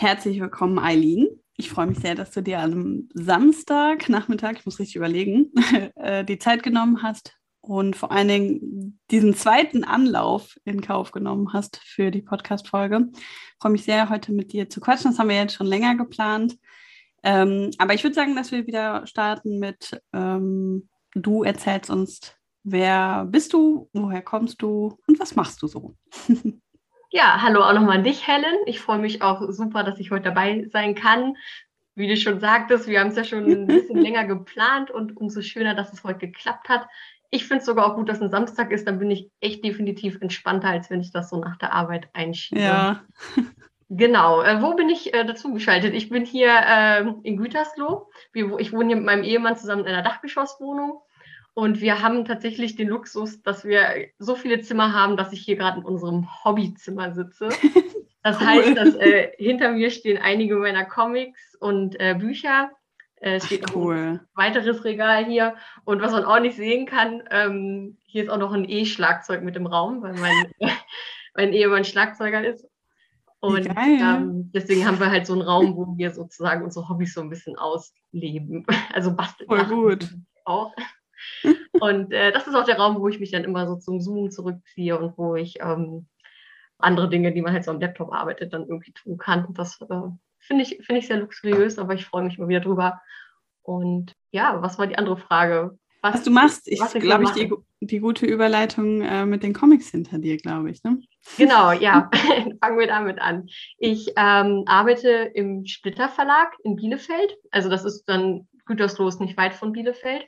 Herzlich willkommen, Eileen. Ich freue mich sehr, dass du dir am Samstag Nachmittag, ich muss richtig überlegen, äh, die Zeit genommen hast und vor allen Dingen diesen zweiten Anlauf in Kauf genommen hast für die Podcast-Folge. Ich freue mich sehr, heute mit dir zu quatschen. Das haben wir jetzt schon länger geplant. Ähm, aber ich würde sagen, dass wir wieder starten mit, ähm, du erzählst uns, wer bist du, woher kommst du und was machst du so? Ja, hallo auch nochmal an dich, Helen. Ich freue mich auch super, dass ich heute dabei sein kann. Wie du schon sagtest, wir haben es ja schon ein bisschen länger geplant und umso schöner, dass es heute geklappt hat. Ich finde es sogar auch gut, dass ein Samstag ist, dann bin ich echt definitiv entspannter, als wenn ich das so nach der Arbeit einschiebe. Ja. Genau. Äh, wo bin ich äh, dazu geschaltet? Ich bin hier äh, in Gütersloh. Wir, ich wohne hier mit meinem Ehemann zusammen in einer Dachgeschosswohnung. Und wir haben tatsächlich den Luxus, dass wir so viele Zimmer haben, dass ich hier gerade in unserem Hobbyzimmer sitze. Das cool. heißt, dass äh, hinter mir stehen einige meiner Comics und äh, Bücher. Äh, es steht cool. noch ein weiteres Regal hier. Und was man auch nicht sehen kann, ähm, hier ist auch noch ein E-Schlagzeug mit im Raum, weil mein, mein Ehemann Schlagzeuger ist. Und ähm, deswegen haben wir halt so einen Raum, wo wir sozusagen unsere Hobbys so ein bisschen ausleben. Also basteln. Voll gut. Auch. und äh, das ist auch der Raum, wo ich mich dann immer so zum Zoom zurückziehe und wo ich ähm, andere Dinge, die man halt so am Laptop arbeitet, dann irgendwie tun kann. Das äh, finde ich, find ich sehr luxuriös, aber ich freue mich mal wieder drüber. Und ja, was war die andere Frage? Was, was du machst, ich glaube ich, die, die gute Überleitung äh, mit den Comics hinter dir, glaube ich. Ne? Genau, ja. Fangen wir damit an. Ich ähm, arbeite im Splitter Verlag in Bielefeld. Also das ist dann Gütersloh ist nicht weit von Bielefeld.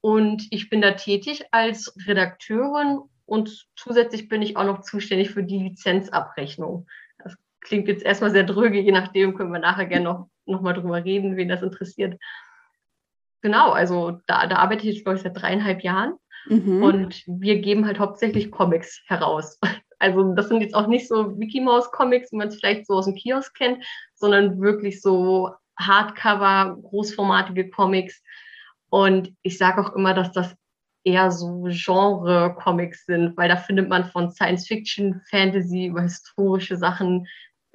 Und ich bin da tätig als Redakteurin und zusätzlich bin ich auch noch zuständig für die Lizenzabrechnung. Das klingt jetzt erstmal sehr dröge, je nachdem können wir nachher gerne noch, noch mal drüber reden, wen das interessiert. Genau, also da, da arbeite ich, glaube ich, seit dreieinhalb Jahren. Mhm. Und wir geben halt hauptsächlich Comics heraus. Also das sind jetzt auch nicht so Mickey Mouse Comics, wie man es vielleicht so aus dem Kiosk kennt, sondern wirklich so Hardcover, großformatige Comics, und ich sage auch immer, dass das eher so Genre-Comics sind, weil da findet man von Science Fiction, Fantasy über historische Sachen,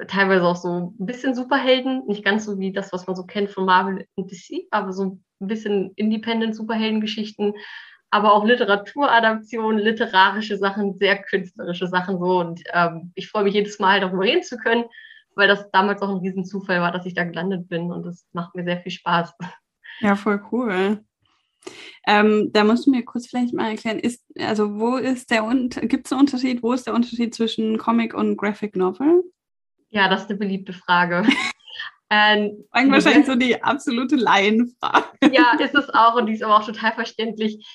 teilweise auch so ein bisschen Superhelden, nicht ganz so wie das, was man so kennt von Marvel und DC, aber so ein bisschen Independent-Superheldengeschichten, aber auch Literaturadaptionen, literarische Sachen, sehr künstlerische Sachen so. Und ähm, ich freue mich jedes Mal darüber reden zu können, weil das damals auch ein Riesenzufall war, dass ich da gelandet bin und das macht mir sehr viel Spaß. Ja, voll cool. Ähm, da musst du mir kurz vielleicht mal erklären, ist, also wo ist der gibt es einen Unterschied, wo ist der Unterschied zwischen Comic und Graphic Novel? Ja, das ist eine beliebte Frage. ähm, wahrscheinlich so die absolute Laienfrage. Ja, ist es auch und die ist aber auch total verständlich.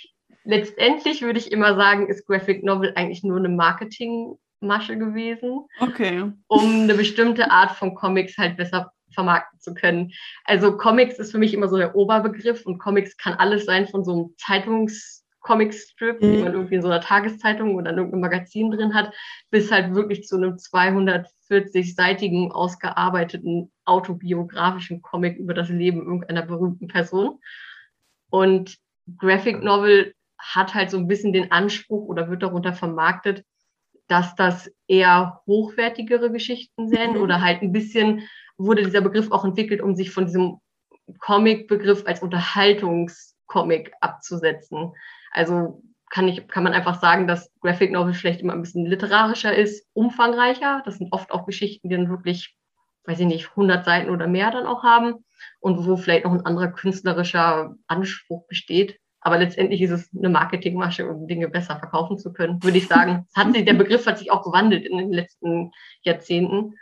Letztendlich würde ich immer sagen, ist Graphic Novel eigentlich nur eine Marketingmasche gewesen. Okay. Um eine bestimmte Art von Comics halt besser vermarkten zu können. Also Comics ist für mich immer so der Oberbegriff und Comics kann alles sein von so einem Zeitungs Comic-Strip, mhm. die man irgendwie in so einer Tageszeitung oder in irgendeinem Magazin drin hat, bis halt wirklich zu einem 240-seitigen, ausgearbeiteten, autobiografischen Comic über das Leben irgendeiner berühmten Person. Und Graphic Novel hat halt so ein bisschen den Anspruch oder wird darunter vermarktet, dass das eher hochwertigere Geschichten sind mhm. oder halt ein bisschen wurde dieser Begriff auch entwickelt, um sich von diesem Comic-Begriff als Unterhaltungscomic abzusetzen. Also kann, ich, kann man einfach sagen, dass Graphic Novel vielleicht immer ein bisschen literarischer ist, umfangreicher. Das sind oft auch Geschichten, die dann wirklich, weiß ich nicht, 100 Seiten oder mehr dann auch haben und wo vielleicht noch ein anderer künstlerischer Anspruch besteht. Aber letztendlich ist es eine Marketingmasche, um Dinge besser verkaufen zu können, würde ich sagen. Hat sich, der Begriff hat sich auch gewandelt in den letzten Jahrzehnten.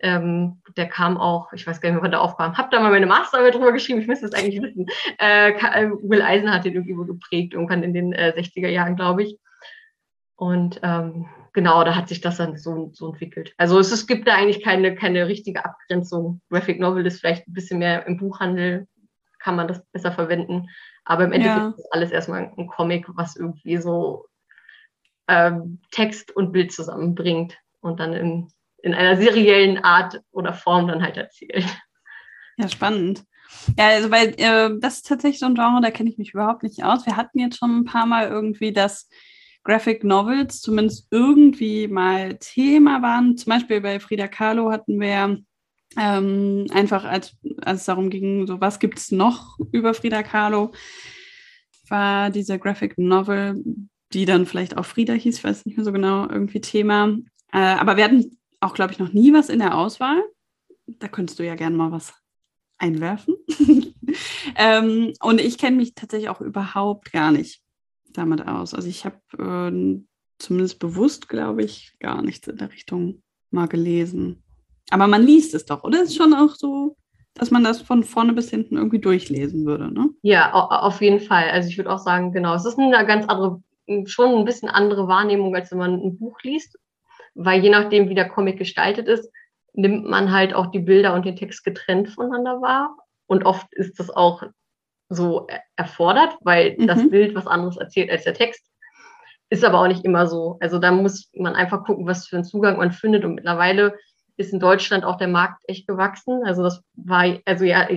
Ähm, der kam auch, ich weiß gar nicht mehr, wann der aufkam. Hab da mal meine Masterarbeit drüber geschrieben, ich müsste es eigentlich wissen. Äh, äh, Will Eisen hat den irgendwie geprägt, irgendwann in den äh, 60er Jahren, glaube ich. Und ähm, genau, da hat sich das dann so, so entwickelt. Also es, es gibt da eigentlich keine, keine richtige Abgrenzung. Graphic Novel ist vielleicht ein bisschen mehr im Buchhandel, kann man das besser verwenden. Aber im Endeffekt ja. ist alles erstmal ein Comic, was irgendwie so ähm, Text und Bild zusammenbringt und dann in, in einer seriellen Art oder Form dann halt erzählt. Ja, spannend. Ja, also weil äh, das ist tatsächlich so ein Genre, da kenne ich mich überhaupt nicht aus. Wir hatten jetzt schon ein paar Mal irgendwie, dass Graphic Novels zumindest irgendwie mal Thema waren. Zum Beispiel bei Frida Kahlo hatten wir ähm, einfach, als, als es darum ging, so was gibt es noch über Frida Kahlo, war diese Graphic Novel, die dann vielleicht auch Frida hieß, ich weiß nicht mehr so genau, irgendwie Thema. Äh, aber wir hatten auch, glaube ich, noch nie was in der Auswahl. Da könntest du ja gerne mal was einwerfen. ähm, und ich kenne mich tatsächlich auch überhaupt gar nicht damit aus. Also ich habe äh, zumindest bewusst, glaube ich, gar nichts in der Richtung mal gelesen. Aber man liest es doch, oder? Ist schon auch so, dass man das von vorne bis hinten irgendwie durchlesen würde, ne? Ja, auf jeden Fall. Also ich würde auch sagen, genau, es ist eine ganz andere, schon ein bisschen andere Wahrnehmung, als wenn man ein Buch liest. Weil je nachdem, wie der Comic gestaltet ist, nimmt man halt auch die Bilder und den Text getrennt voneinander wahr. Und oft ist das auch so erfordert, weil mhm. das Bild was anderes erzählt als der Text. Ist aber auch nicht immer so. Also da muss man einfach gucken, was für einen Zugang man findet. Und mittlerweile ist in Deutschland auch der Markt echt gewachsen. Also das war, also ja,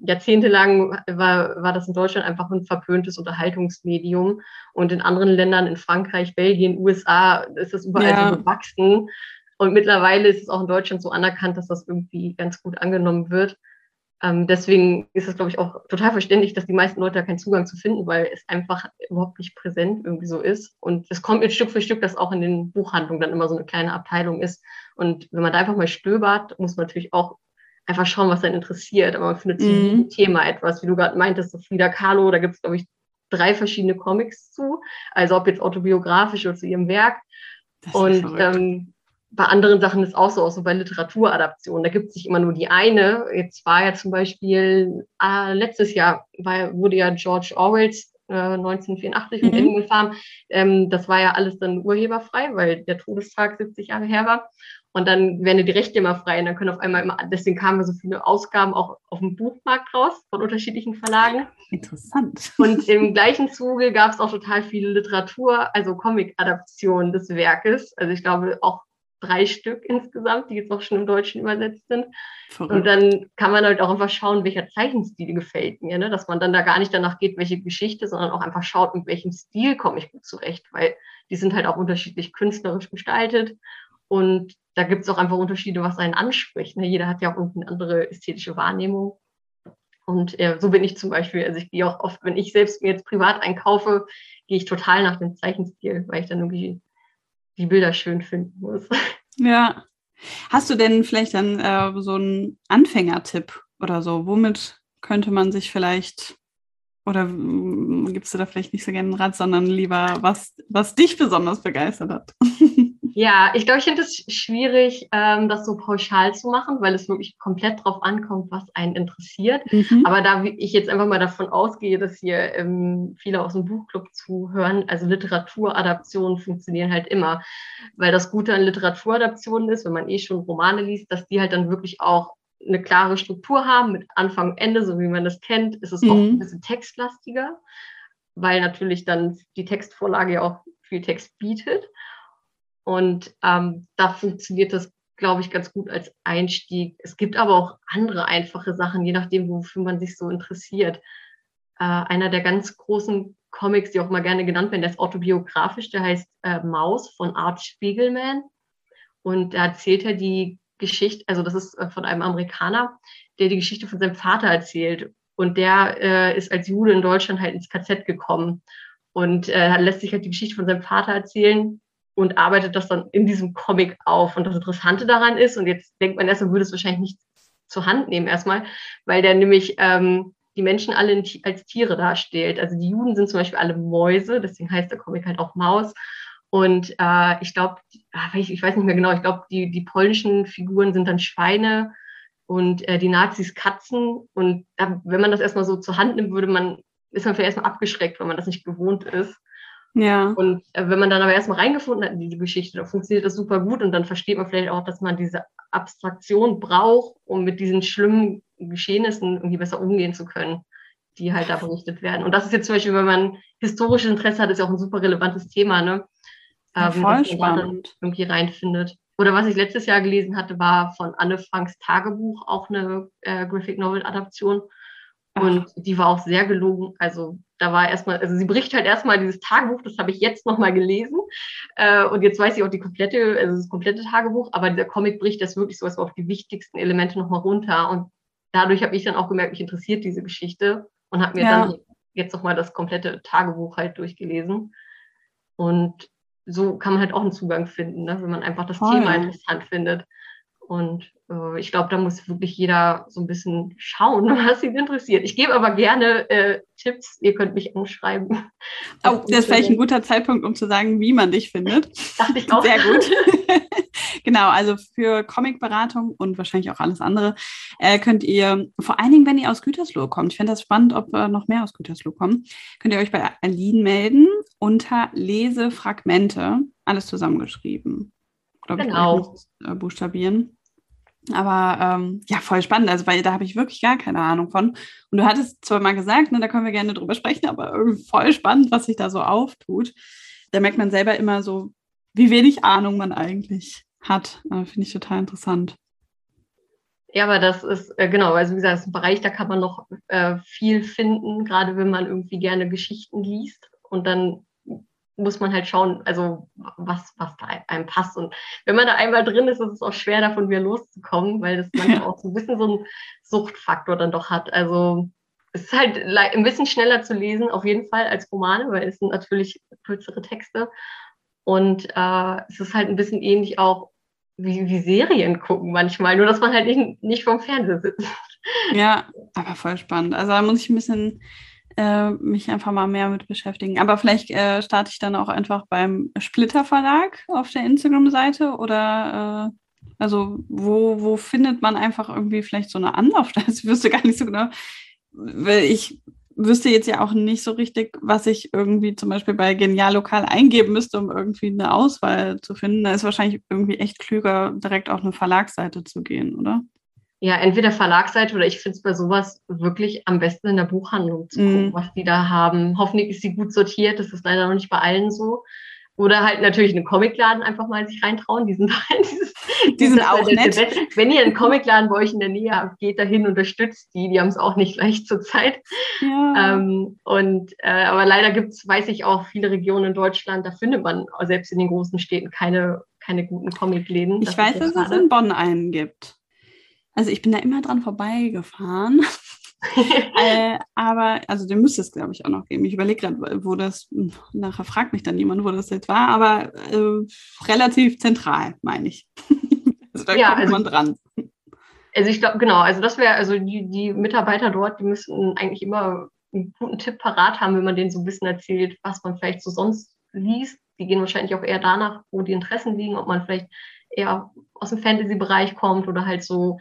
jahrzehntelang war, war das in Deutschland einfach ein verpöntes Unterhaltungsmedium. Und in anderen Ländern, in Frankreich, Belgien, USA, ist das überall ja. so gewachsen. Und mittlerweile ist es auch in Deutschland so anerkannt, dass das irgendwie ganz gut angenommen wird. Ähm, deswegen ist es, glaube ich, auch total verständlich, dass die meisten Leute da keinen Zugang zu finden, weil es einfach überhaupt nicht präsent irgendwie so ist. Und es kommt jetzt Stück für Stück, dass auch in den Buchhandlungen dann immer so eine kleine Abteilung ist. Und wenn man da einfach mal stöbert, muss man natürlich auch einfach schauen, was einen interessiert. Aber man findet zu mhm. jedem Thema etwas, wie du gerade meintest, so Frida Kahlo, da gibt es, glaube ich, drei verschiedene Comics zu. Also ob jetzt autobiografisch oder zu ihrem Werk. Und ähm, bei anderen Sachen ist auch so, auch so bei Literaturadaptionen. Da gibt es nicht immer nur die eine. Jetzt war ja zum Beispiel, äh, letztes Jahr war, wurde ja George Orwells äh, 1984 mhm. und Animal Farm, ähm, das war ja alles dann urheberfrei, weil der Todestag 70 Jahre her war. Und dann werden die Rechte immer frei und dann können auf einmal immer, deswegen kamen so viele Ausgaben auch auf dem Buchmarkt raus von unterschiedlichen Verlagen. Interessant. Und im gleichen Zuge gab es auch total viele Literatur, also Comic-Adaptionen des Werkes. Also ich glaube auch drei Stück insgesamt, die jetzt auch schon im Deutschen übersetzt sind. Verrückt. Und dann kann man halt auch einfach schauen, welcher Zeichenstil gefällt mir, ne? dass man dann da gar nicht danach geht, welche Geschichte, sondern auch einfach schaut, mit welchem Stil komme ich gut zurecht, weil die sind halt auch unterschiedlich künstlerisch gestaltet und da gibt es auch einfach Unterschiede, was einen anspricht. Ne? Jeder hat ja auch irgendeine andere ästhetische Wahrnehmung. Und äh, so bin ich zum Beispiel, also ich gehe auch oft, wenn ich selbst mir jetzt privat einkaufe, gehe ich total nach dem Zeichenstil, weil ich dann irgendwie die Bilder schön finden muss. Ja. Hast du denn vielleicht dann äh, so einen Anfängertipp oder so? Womit könnte man sich vielleicht oder gibst du da vielleicht nicht so gerne einen Rat, sondern lieber, was, was dich besonders begeistert hat? Ja, ich glaube, ich finde es schwierig, ähm, das so pauschal zu machen, weil es wirklich komplett drauf ankommt, was einen interessiert. Mhm. Aber da ich jetzt einfach mal davon ausgehe, dass hier ähm, viele aus dem Buchclub zuhören, also Literaturadaptionen funktionieren halt immer. Weil das Gute an Literaturadaptionen ist, wenn man eh schon Romane liest, dass die halt dann wirklich auch eine klare Struktur haben mit Anfang und Ende, so wie man das kennt, ist es mhm. oft ein bisschen textlastiger, weil natürlich dann die Textvorlage ja auch viel Text bietet. Und ähm, da funktioniert das, glaube ich, ganz gut als Einstieg. Es gibt aber auch andere einfache Sachen, je nachdem, wofür man sich so interessiert. Äh, einer der ganz großen Comics, die auch mal gerne genannt werden, der ist autobiografisch, der heißt äh, Maus von Art Spiegelman. Und da erzählt er die Geschichte, also das ist äh, von einem Amerikaner, der die Geschichte von seinem Vater erzählt. Und der äh, ist als Jude in Deutschland halt ins KZ gekommen und äh, lässt sich halt die Geschichte von seinem Vater erzählen und arbeitet das dann in diesem Comic auf. Und das Interessante daran ist, und jetzt denkt man erst, man würde es wahrscheinlich nicht zur Hand nehmen erstmal, weil der nämlich ähm, die Menschen alle als Tiere darstellt. Also die Juden sind zum Beispiel alle Mäuse, deswegen heißt der Comic halt auch Maus. Und äh, ich glaube, ah, ich, ich, weiß nicht mehr genau, ich glaube, die, die polnischen Figuren sind dann Schweine und äh, die Nazis Katzen. Und äh, wenn man das erstmal so zur Hand nimmt, würde man, ist man vielleicht erstmal abgeschreckt, wenn man das nicht gewohnt ist. Ja. Und äh, wenn man dann aber erstmal reingefunden hat in diese Geschichte, dann funktioniert das super gut und dann versteht man vielleicht auch, dass man diese Abstraktion braucht, um mit diesen schlimmen Geschehnissen irgendwie besser umgehen zu können, die halt da berichtet werden. Und das ist jetzt zum Beispiel, wenn man historisches Interesse hat, ist ja auch ein super relevantes Thema, ne? Ähm, voll spannend. irgendwie reinfindet. Oder was ich letztes Jahr gelesen hatte, war von Anne Franks Tagebuch, auch eine äh, Graphic Novel Adaption. Und die war auch sehr gelungen. Also da war erstmal, also sie bricht halt erstmal dieses Tagebuch, das habe ich jetzt nochmal gelesen. Äh, und jetzt weiß ich auch die komplette, also das komplette Tagebuch, aber dieser Comic bricht das wirklich so auf die wichtigsten Elemente nochmal runter. Und dadurch habe ich dann auch gemerkt, mich interessiert diese Geschichte und habe mir ja. dann jetzt nochmal das komplette Tagebuch halt durchgelesen. Und so kann man halt auch einen Zugang finden, ne? wenn man einfach das Voll. Thema interessant findet. Und äh, ich glaube, da muss wirklich jeder so ein bisschen schauen, was ihn interessiert. Ich gebe aber gerne äh, Tipps. Ihr könnt mich anschreiben. Oh, das ist vielleicht ein guter Zeitpunkt, um zu sagen, wie man dich findet. Dachte ich auch. Sehr gut. genau, also für Comicberatung und wahrscheinlich auch alles andere äh, könnt ihr, vor allen Dingen, wenn ihr aus Gütersloh kommt, ich finde das spannend, ob äh, noch mehr aus Gütersloh kommen, könnt ihr euch bei Aline melden unter Lesefragmente, alles zusammengeschrieben. Glaube genau. ich, äh, buchstabieren. Aber ähm, ja, voll spannend, also weil da habe ich wirklich gar keine Ahnung von. Und du hattest zwar mal gesagt, ne, da können wir gerne drüber sprechen, aber voll spannend, was sich da so auftut. Da merkt man selber immer so, wie wenig Ahnung man eigentlich hat. Äh, Finde ich total interessant. Ja, aber das ist, äh, genau, also wie gesagt, das ist ein Bereich, da kann man noch äh, viel finden, gerade wenn man irgendwie gerne Geschichten liest und dann muss man halt schauen, also was, was da einem passt. Und wenn man da einmal drin ist, ist es auch schwer, davon wieder loszukommen, weil das manchmal auch so ein bisschen so einen Suchtfaktor dann doch hat. Also es ist halt ein bisschen schneller zu lesen, auf jeden Fall, als Romane, weil es sind natürlich kürzere Texte. Und äh, es ist halt ein bisschen ähnlich auch wie, wie Serien gucken manchmal, nur dass man halt nicht, nicht vom Fernseher sitzt. Ja, aber voll spannend. Also da muss ich ein bisschen äh, mich einfach mal mehr mit beschäftigen. Aber vielleicht äh, starte ich dann auch einfach beim Splitter Verlag auf der Instagram-Seite oder äh, also wo, wo findet man einfach irgendwie vielleicht so eine Anlaufstelle? Ich wüsste gar nicht so genau, weil ich wüsste jetzt ja auch nicht so richtig, was ich irgendwie zum Beispiel bei Genial Lokal eingeben müsste, um irgendwie eine Auswahl zu finden. Da ist wahrscheinlich irgendwie echt klüger, direkt auf eine Verlagsseite zu gehen, oder? Ja, entweder Verlagsseite oder ich finde es bei sowas wirklich am besten in der Buchhandlung zu gucken, mm. was die da haben. Hoffentlich ist sie gut sortiert, das ist leider noch nicht bei allen so. Oder halt natürlich einen Comicladen einfach mal sich reintrauen. Die sind, dieses, die sind auch nett. Wenn ihr einen Comicladen bei euch in der Nähe habt, geht dahin, unterstützt die. Die haben es auch nicht leicht zur Zeit. Ja. Ähm, und, äh, aber leider gibt es, weiß ich auch, viele Regionen in Deutschland, da findet man selbst in den großen Städten keine, keine guten Comicläden. Ich weiß, dass es in Bonn einen gibt. Also ich bin da immer dran vorbeigefahren. äh, aber, also den müsste es, glaube ich, auch noch geben. Ich überlege gerade, wo das, nachher fragt mich dann niemand, wo das jetzt war, aber äh, relativ zentral, meine ich. also da ja, kommt also, man dran. Also ich glaube, genau, also das wäre, also die, die Mitarbeiter dort, die müssten eigentlich immer einen guten Tipp parat haben, wenn man denen so ein bisschen erzählt, was man vielleicht so sonst liest. Die gehen wahrscheinlich auch eher danach, wo die Interessen liegen, ob man vielleicht eher aus dem Fantasy-Bereich kommt oder halt so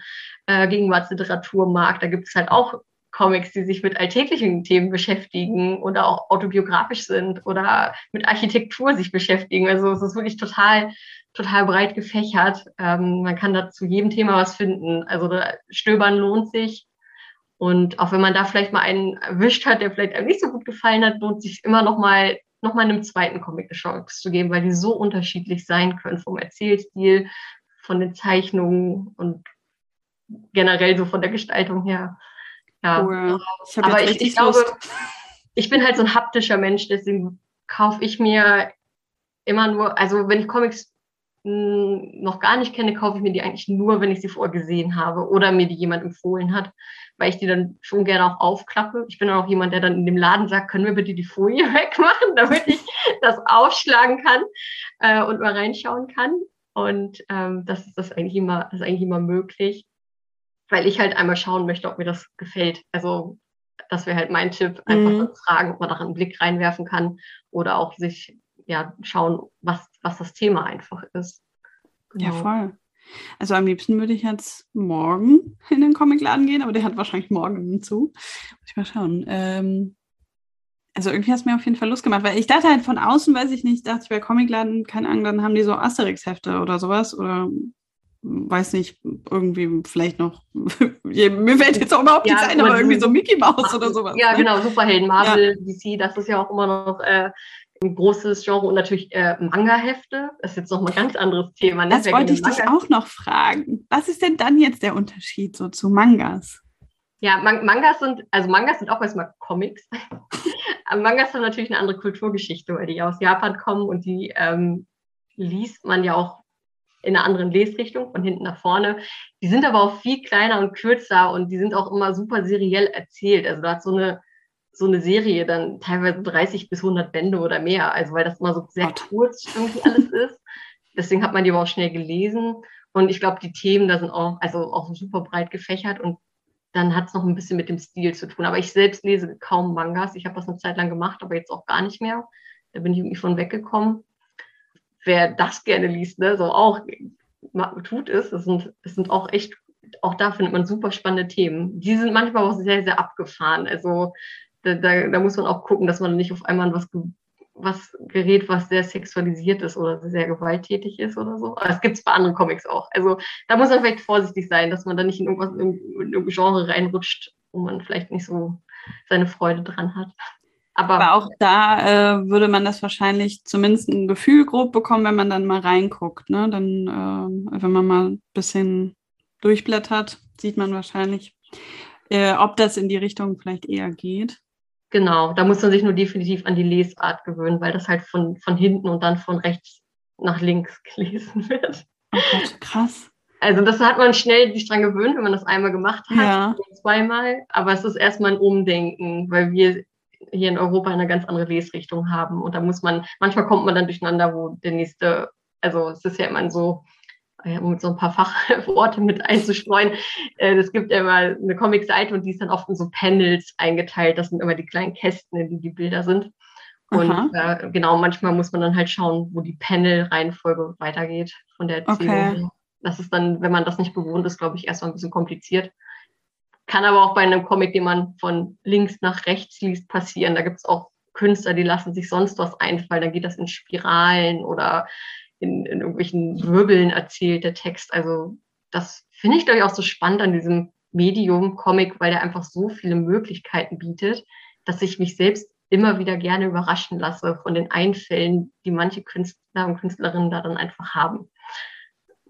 äh, Gegenwartsliteratur mag. Da gibt es halt auch Comics, die sich mit alltäglichen Themen beschäftigen oder auch autobiografisch sind oder mit Architektur sich beschäftigen. Also es ist wirklich total, total breit gefächert. Ähm, man kann da zu jedem Thema was finden. Also Stöbern lohnt sich. Und auch wenn man da vielleicht mal einen erwischt hat, der vielleicht einem nicht so gut gefallen hat, lohnt sich immer noch mal nochmal einem zweiten Comic eine Chance zu geben, weil die so unterschiedlich sein können vom Erzählstil, von den Zeichnungen und generell so von der Gestaltung her. Ja. Cool. Ich Aber ich, ich glaube, ich bin halt so ein haptischer Mensch, deswegen kaufe ich mir immer nur, also wenn ich Comics noch gar nicht kenne, kaufe ich mir die eigentlich nur, wenn ich sie vorher gesehen habe oder mir die jemand empfohlen hat, weil ich die dann schon gerne auch aufklappe. Ich bin dann auch jemand, der dann in dem Laden sagt, können wir bitte die Folie wegmachen, damit ich das aufschlagen kann äh, und mal reinschauen kann. Und ähm, das ist das eigentlich immer, das ist eigentlich immer möglich, weil ich halt einmal schauen möchte, ob mir das gefällt. Also das wäre halt mein Tipp, einfach mhm. fragen, ob man da einen Blick reinwerfen kann oder auch sich ja, schauen, was, was das Thema einfach ist. Genau. Ja, voll. Also am liebsten würde ich jetzt morgen in den Comicladen gehen, aber der hat wahrscheinlich morgen zu. Muss ich mal schauen. Ähm, also irgendwie hast du mir auf jeden Fall Lust gemacht, weil ich dachte halt von außen, weiß ich nicht, dachte ich bei Comicladen, keine Ahnung, dann haben die so Asterix-Hefte oder sowas oder weiß nicht, irgendwie vielleicht noch, mir fällt jetzt auch überhaupt ja, nichts ein, aber irgendwie so Mickey Mouse oder sowas. Ja, ne? genau, Superhelden, Marvel, ja. DC, das ist ja auch immer noch äh, ein großes Genre und natürlich äh, Manga-Hefte. Das ist jetzt noch mal ein ganz anderes Thema. Ne? Das wollte ich dich auch noch fragen. Was ist denn dann jetzt der Unterschied so zu Mangas? Ja, Man Mangas sind, also Mangas sind auch erstmal Comics. Mangas haben natürlich eine andere Kulturgeschichte, weil die aus Japan kommen und die ähm, liest man ja auch in einer anderen Lesrichtung, von hinten nach vorne. Die sind aber auch viel kleiner und kürzer und die sind auch immer super seriell erzählt. Also da hat so eine so eine Serie dann teilweise 30 bis 100 Bände oder mehr, also weil das immer so sehr kurz irgendwie alles ist. Deswegen hat man die aber auch schnell gelesen. Und ich glaube, die Themen da sind auch, also auch super breit gefächert und dann hat es noch ein bisschen mit dem Stil zu tun. Aber ich selbst lese kaum Mangas. Ich habe das eine Zeit lang gemacht, aber jetzt auch gar nicht mehr. Da bin ich irgendwie von weggekommen. Wer das gerne liest, ne, so auch tut es. Es sind, es sind auch echt, auch da findet man super spannende Themen. Die sind manchmal auch sehr, sehr abgefahren. Also da, da, da muss man auch gucken, dass man nicht auf einmal was, was gerät, was sehr sexualisiert ist oder sehr gewalttätig ist oder so. Aber das gibt es bei anderen Comics auch. Also da muss man vielleicht vorsichtig sein, dass man da nicht in irgendwas in, in irgendein Genre reinrutscht, wo man vielleicht nicht so seine Freude dran hat. Aber, Aber auch da äh, würde man das wahrscheinlich zumindest ein Gefühl grob bekommen, wenn man dann mal reinguckt. Ne? Dann, äh, wenn man mal ein bisschen durchblättert, sieht man wahrscheinlich, äh, ob das in die Richtung vielleicht eher geht. Genau, da muss man sich nur definitiv an die Lesart gewöhnen, weil das halt von, von hinten und dann von rechts nach links gelesen wird. Oh Gott, krass. Also das hat man schnell sich dran gewöhnt, wenn man das einmal gemacht hat, ja. zweimal. Aber es ist erstmal ein Umdenken, weil wir hier in Europa eine ganz andere Lesrichtung haben. Und da muss man, manchmal kommt man dann durcheinander, wo der nächste, also es ist ja immer so, um so ein paar Fachworte mit einzustreuen. Äh, es gibt ja immer eine Comic-Seite und die ist dann oft in so Panels eingeteilt. Das sind immer die kleinen Kästen, in denen die Bilder sind. Und äh, genau, manchmal muss man dann halt schauen, wo die Panel-Reihenfolge weitergeht von der Erzählung. Okay. Das ist dann, wenn man das nicht gewohnt ist, glaube ich, erstmal ein bisschen kompliziert. Kann aber auch bei einem Comic, den man von links nach rechts liest, passieren. Da gibt es auch Künstler, die lassen sich sonst was einfallen. Dann geht das in Spiralen oder in, in irgendwelchen Wirbeln erzählt, der Text. Also das finde ich, glaube ich, auch so spannend an diesem Medium Comic, weil der einfach so viele Möglichkeiten bietet, dass ich mich selbst immer wieder gerne überraschen lasse von den Einfällen, die manche Künstler und Künstlerinnen da dann einfach haben.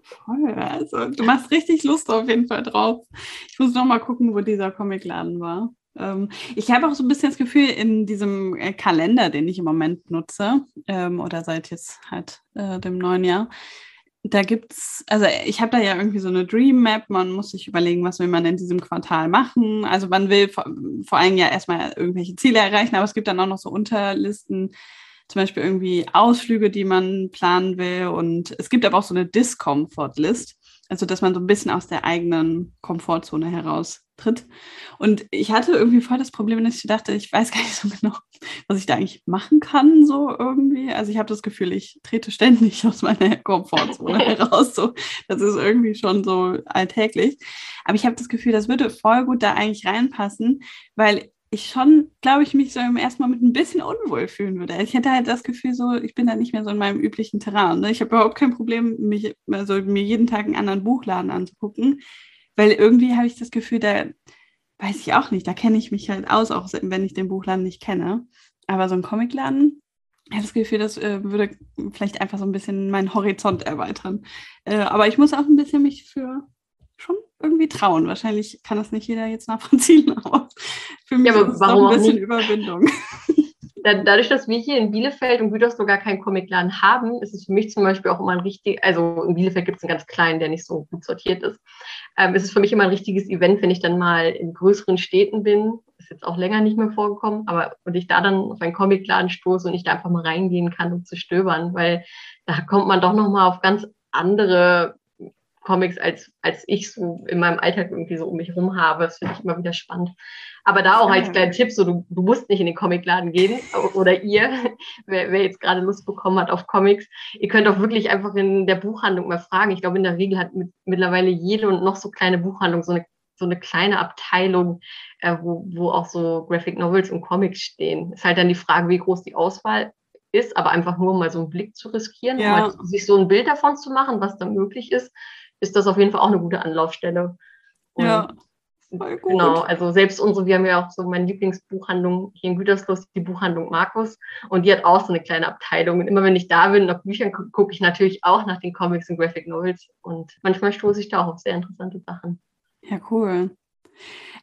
Voll, also du machst richtig Lust auf jeden Fall drauf. Ich muss noch mal gucken, wo dieser Comicladen war. Ähm, ich habe auch so ein bisschen das Gefühl, in diesem äh, Kalender, den ich im Moment nutze, ähm, oder seit jetzt halt äh, dem neuen Jahr, da gibt es, also ich habe da ja irgendwie so eine Dream Map, man muss sich überlegen, was will man in diesem Quartal machen. Also man will vor, vor allem ja erstmal irgendwelche Ziele erreichen, aber es gibt dann auch noch so Unterlisten, zum Beispiel irgendwie Ausflüge, die man planen will. Und es gibt aber auch so eine Discomfort-List. Also, dass man so ein bisschen aus der eigenen Komfortzone heraustritt. Und ich hatte irgendwie voll das Problem, dass ich dachte, ich weiß gar nicht so genau, was ich da eigentlich machen kann, so irgendwie. Also, ich habe das Gefühl, ich trete ständig aus meiner Komfortzone heraus. So, das ist irgendwie schon so alltäglich. Aber ich habe das Gefühl, das würde voll gut da eigentlich reinpassen, weil ich schon, glaube ich, mich so im ersten Moment ein bisschen unwohl fühlen würde. Ich hätte halt das Gefühl, so, ich bin da nicht mehr so in meinem üblichen Terrain. Ne? Ich habe überhaupt kein Problem, mich, also mir jeden Tag einen anderen Buchladen anzugucken, weil irgendwie habe ich das Gefühl, da weiß ich auch nicht, da kenne ich mich halt aus, auch wenn ich den Buchladen nicht kenne. Aber so ein Comicladen, ich habe das Gefühl, das äh, würde vielleicht einfach so ein bisschen meinen Horizont erweitern. Äh, aber ich muss auch ein bisschen mich für schon irgendwie trauen. Wahrscheinlich kann das nicht jeder jetzt nachvollziehen, aber für mich ja, aber ist es warum ein bisschen Überwindung. Dadurch, dass wir hier in Bielefeld und Gütersloh gar keinen Comicladen haben, ist es für mich zum Beispiel auch immer ein richtig, also in Bielefeld gibt es einen ganz kleinen, der nicht so gut sortiert ist. Ähm, ist es für mich immer ein richtiges Event, wenn ich dann mal in größeren Städten bin. Ist jetzt auch länger nicht mehr vorgekommen, aber und ich da dann auf einen Comicladen stoße und ich da einfach mal reingehen kann, um zu stöbern, weil da kommt man doch nochmal auf ganz andere Comics, als, als ich so in meinem Alltag irgendwie so um mich herum habe. Das finde ich immer wieder spannend. Aber da auch als kleiner Tipp, so du, du musst nicht in den Comicladen gehen oder ihr, wer, wer jetzt gerade Lust bekommen hat auf Comics, ihr könnt auch wirklich einfach in der Buchhandlung mal fragen. Ich glaube, in der Regel hat mit, mittlerweile jede und noch so kleine Buchhandlung so eine so eine kleine Abteilung, äh, wo, wo auch so Graphic Novels und Comics stehen. Ist halt dann die Frage, wie groß die Auswahl ist, aber einfach nur mal so einen Blick zu riskieren, ja. um sich so ein Bild davon zu machen, was da möglich ist, ist das auf jeden Fall auch eine gute Anlaufstelle. Und ja. Genau, also selbst unsere, wir haben ja auch so meine Lieblingsbuchhandlung hier in Gütersloh, die Buchhandlung Markus, und die hat auch so eine kleine Abteilung. Und immer wenn ich da bin, nach Büchern gucke, gucke ich natürlich auch nach den Comics und Graphic Novels. Und manchmal stoße ich da auch auf sehr interessante Sachen. Ja, cool.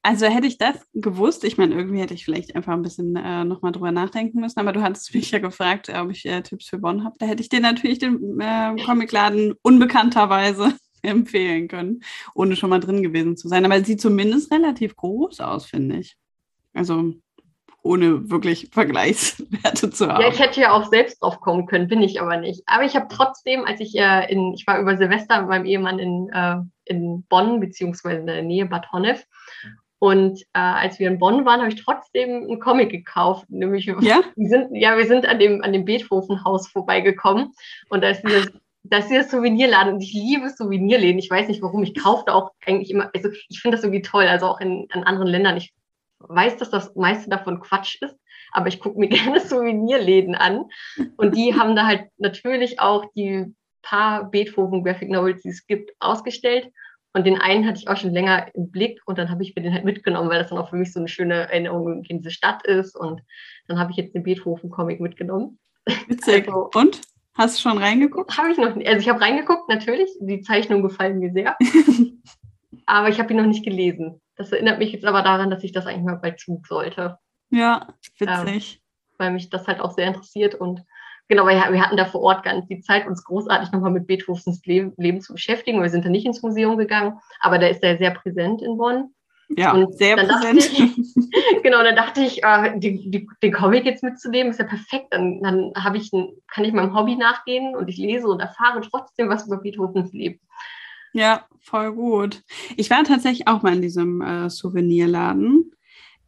Also hätte ich das gewusst, ich meine, irgendwie hätte ich vielleicht einfach ein bisschen äh, nochmal drüber nachdenken müssen, aber du hattest mich ja gefragt, ob ich äh, Tipps für Bonn habe. Da hätte ich dir natürlich den äh, Comicladen unbekannterweise empfehlen können, ohne schon mal drin gewesen zu sein. Aber es sieht zumindest relativ groß aus, finde ich. Also ohne wirklich Vergleichswerte zu haben. Ja, ich hätte ja auch selbst drauf kommen können, bin ich aber nicht. Aber ich habe trotzdem, als ich äh, in, ich war über Silvester mit meinem Ehemann in, äh, in Bonn, beziehungsweise in der Nähe Bad Honnef. Und äh, als wir in Bonn waren, habe ich trotzdem einen Comic gekauft. Nämlich, ja? wir sind, ja, wir sind an dem, an dem Beethoven-Haus vorbeigekommen. Und da ist dieses das ist der Souvenirladen und ich liebe Souvenirläden. Ich weiß nicht warum. Ich kaufe da auch eigentlich immer, also ich finde das irgendwie toll, also auch in, in anderen Ländern. Ich weiß, dass das meiste davon Quatsch ist, aber ich gucke mir gerne Souvenirläden an. Und die haben da halt natürlich auch die paar Beethoven Graphic Novels, die es gibt, ausgestellt. Und den einen hatte ich auch schon länger im Blick und dann habe ich mir den halt mitgenommen, weil das dann auch für mich so eine schöne Erinnerung in diese Stadt ist. Und dann habe ich jetzt den Beethoven-Comic mitgenommen. Witzig. Also, und? Hast du schon reingeguckt? Habe ich noch nicht. Also ich habe reingeguckt, natürlich. Die Zeichnungen gefallen mir sehr. aber ich habe ihn noch nicht gelesen. Das erinnert mich jetzt aber daran, dass ich das eigentlich mal bald tun sollte. Ja, witzig. Ähm, weil mich das halt auch sehr interessiert und genau, weil wir hatten da vor Ort ganz die Zeit, uns großartig nochmal mit Beethovens Leben, Leben zu beschäftigen. Wir sind da nicht ins Museum gegangen, aber da ist er sehr präsent in Bonn. Ja, und sehr präsent. Ich, genau, dann dachte ich, äh, die, die, den Comic jetzt mitzunehmen, ist ja perfekt. Dann, dann habe ich ein, kann ich meinem Hobby nachgehen und ich lese und erfahre trotzdem was über Beethovens Leben. Ja, voll gut. Ich war tatsächlich auch mal in diesem äh, Souvenirladen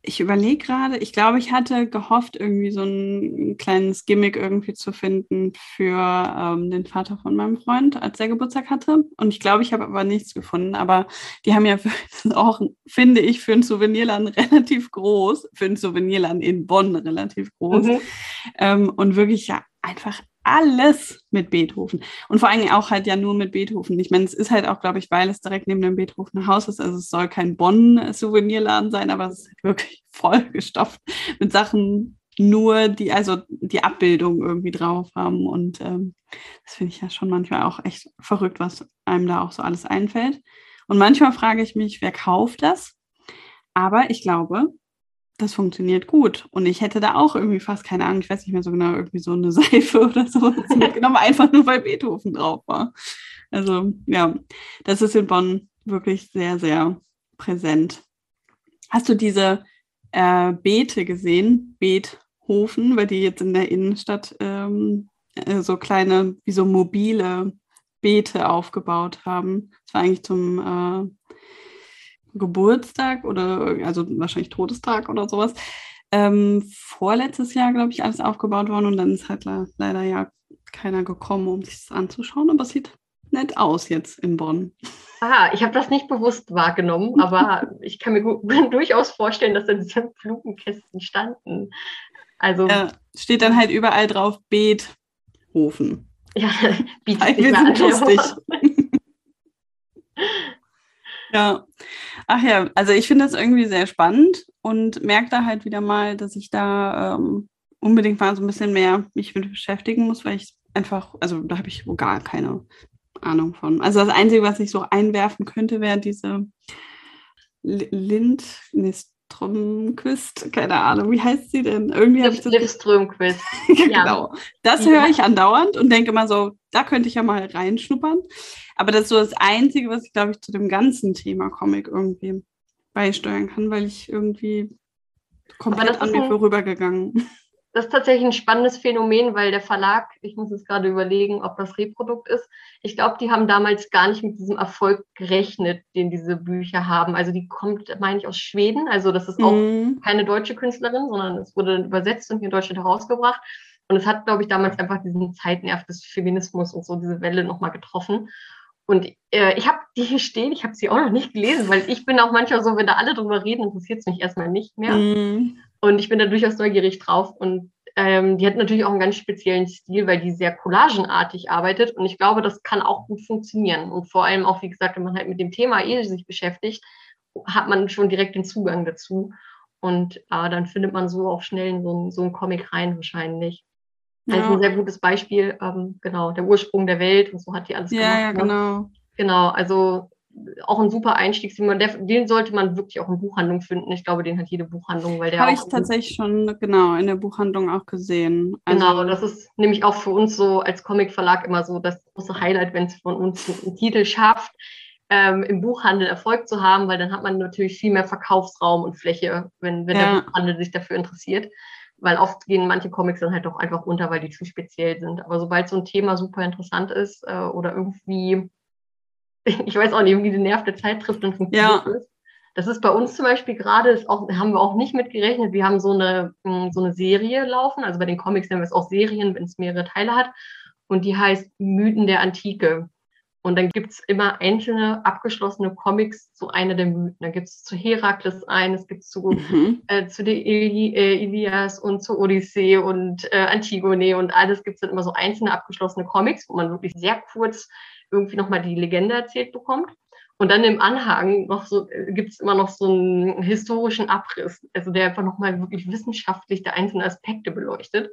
ich überlege gerade, ich glaube, ich hatte gehofft, irgendwie so ein kleines Gimmick irgendwie zu finden für ähm, den Vater von meinem Freund, als er Geburtstag hatte. Und ich glaube, ich habe aber nichts gefunden. Aber die haben ja auch, finde ich, für ein Souvenirland relativ groß, für ein Souvenirland in Bonn relativ groß. Mhm. Ähm, und wirklich ja einfach alles mit Beethoven. Und vor allem auch halt ja nur mit Beethoven. Ich meine, es ist halt auch, glaube ich, weil es direkt neben dem Beethoven Haus ist. Also es soll kein Bonn-Souvenirladen sein, aber es ist wirklich vollgestopft mit Sachen, nur die, also die Abbildung irgendwie drauf haben. Und ähm, das finde ich ja schon manchmal auch echt verrückt, was einem da auch so alles einfällt. Und manchmal frage ich mich, wer kauft das? Aber ich glaube, das funktioniert gut. Und ich hätte da auch irgendwie fast keine Ahnung, ich weiß nicht mehr so genau, irgendwie so eine Seife oder so mitgenommen, einfach nur weil Beethoven drauf war. Also ja, das ist in Bonn wirklich sehr, sehr präsent. Hast du diese äh, Beete gesehen? Beethofen, weil die jetzt in der Innenstadt ähm, äh, so kleine, wie so mobile Beete aufgebaut haben. Das war eigentlich zum äh, Geburtstag oder also wahrscheinlich Todestag oder sowas. Ähm, vorletztes Jahr, glaube ich, alles aufgebaut worden und dann ist halt leider ja keiner gekommen, um sich das anzuschauen, aber es sieht nett aus jetzt in Bonn. Aha, ich habe das nicht bewusst wahrgenommen, aber ich kann mir durchaus vorstellen, dass da diese Blumenkästen standen. Also äh, steht dann halt überall drauf Beethofen. Ja, bietet sich sind lustig. Ja, ach ja, also ich finde das irgendwie sehr spannend und merke da halt wieder mal, dass ich da ähm, unbedingt mal so ein bisschen mehr mich mit beschäftigen muss, weil ich einfach, also da habe ich gar keine Ahnung von. Also das Einzige, was ich so einwerfen könnte, wäre diese Lind, Strömquist, keine Ahnung, wie heißt sie denn? Irgendwie habe ich das. Strömquist. genau. Das höre ich andauernd und denke immer so, da könnte ich ja mal reinschnuppern. Aber das ist so das Einzige, was ich, glaube ich, zu dem ganzen Thema Comic irgendwie beisteuern kann, weil ich irgendwie komplett an mir vorübergegangen. Das ist tatsächlich ein spannendes Phänomen, weil der Verlag, ich muss jetzt gerade überlegen, ob das Reprodukt ist. Ich glaube, die haben damals gar nicht mit diesem Erfolg gerechnet, den diese Bücher haben. Also die kommt, meine ich, aus Schweden. Also das ist auch mm. keine deutsche Künstlerin, sondern es wurde dann übersetzt und hier in Deutschland herausgebracht. Und es hat, glaube ich, damals einfach diesen Zeitnerv des Feminismus und so diese Welle nochmal getroffen. Und äh, ich habe die hier stehen, ich habe sie auch noch nicht gelesen, weil ich bin auch manchmal so, wenn da alle drüber reden, interessiert es mich erstmal nicht mehr. Mm. Und ich bin da durchaus neugierig drauf. Und ähm, die hat natürlich auch einen ganz speziellen Stil, weil die sehr collagenartig arbeitet. Und ich glaube, das kann auch gut funktionieren. Und vor allem auch, wie gesagt, wenn man halt mit dem Thema eh sich beschäftigt, hat man schon direkt den Zugang dazu. Und äh, dann findet man so auch schnell in so, so einen Comic rein wahrscheinlich. Das ja. ist ein sehr gutes Beispiel. Ähm, genau, der Ursprung der Welt und so hat die alles ja, gemacht. Ja, ne? genau. Genau, also auch ein super Einstieg. Den sollte man wirklich auch in Buchhandlung finden. Ich glaube, den hat jede Buchhandlung, weil der Habe ich tatsächlich schon genau in der Buchhandlung auch gesehen. Also genau, das ist nämlich auch für uns so als Comic-Verlag immer so das große Highlight, wenn es von uns einen Titel schafft, ähm, im Buchhandel Erfolg zu haben, weil dann hat man natürlich viel mehr Verkaufsraum und Fläche, wenn, wenn ja. der Buchhandel sich dafür interessiert. Weil oft gehen manche Comics dann halt doch einfach unter, weil die zu speziell sind. Aber sobald so ein Thema super interessant ist äh, oder irgendwie ich weiß auch nicht, irgendwie den Nerv der Zeit trifft und funktioniert ja. Das ist bei uns zum Beispiel gerade, ist auch, haben wir auch nicht mitgerechnet. Wir haben so eine, hm, so eine Serie laufen. Also bei den Comics nennen wir es auch Serien, wenn es mehrere Teile hat. Und die heißt Mythen der Antike. Und dann gibt es immer einzelne abgeschlossene Comics zu einer der Mythen. Da gibt es zu Herakles ein, es gibt zu, mhm. äh, zu der Ili äh, Ilias und zur Odyssee und äh, Antigone und alles gibt es dann immer so einzelne abgeschlossene Comics, wo man wirklich sehr kurz irgendwie nochmal die Legende erzählt bekommt. Und dann im Anhang noch so, äh, gibt es immer noch so einen historischen Abriss, also der einfach nochmal wirklich wissenschaftlich der einzelnen Aspekte beleuchtet.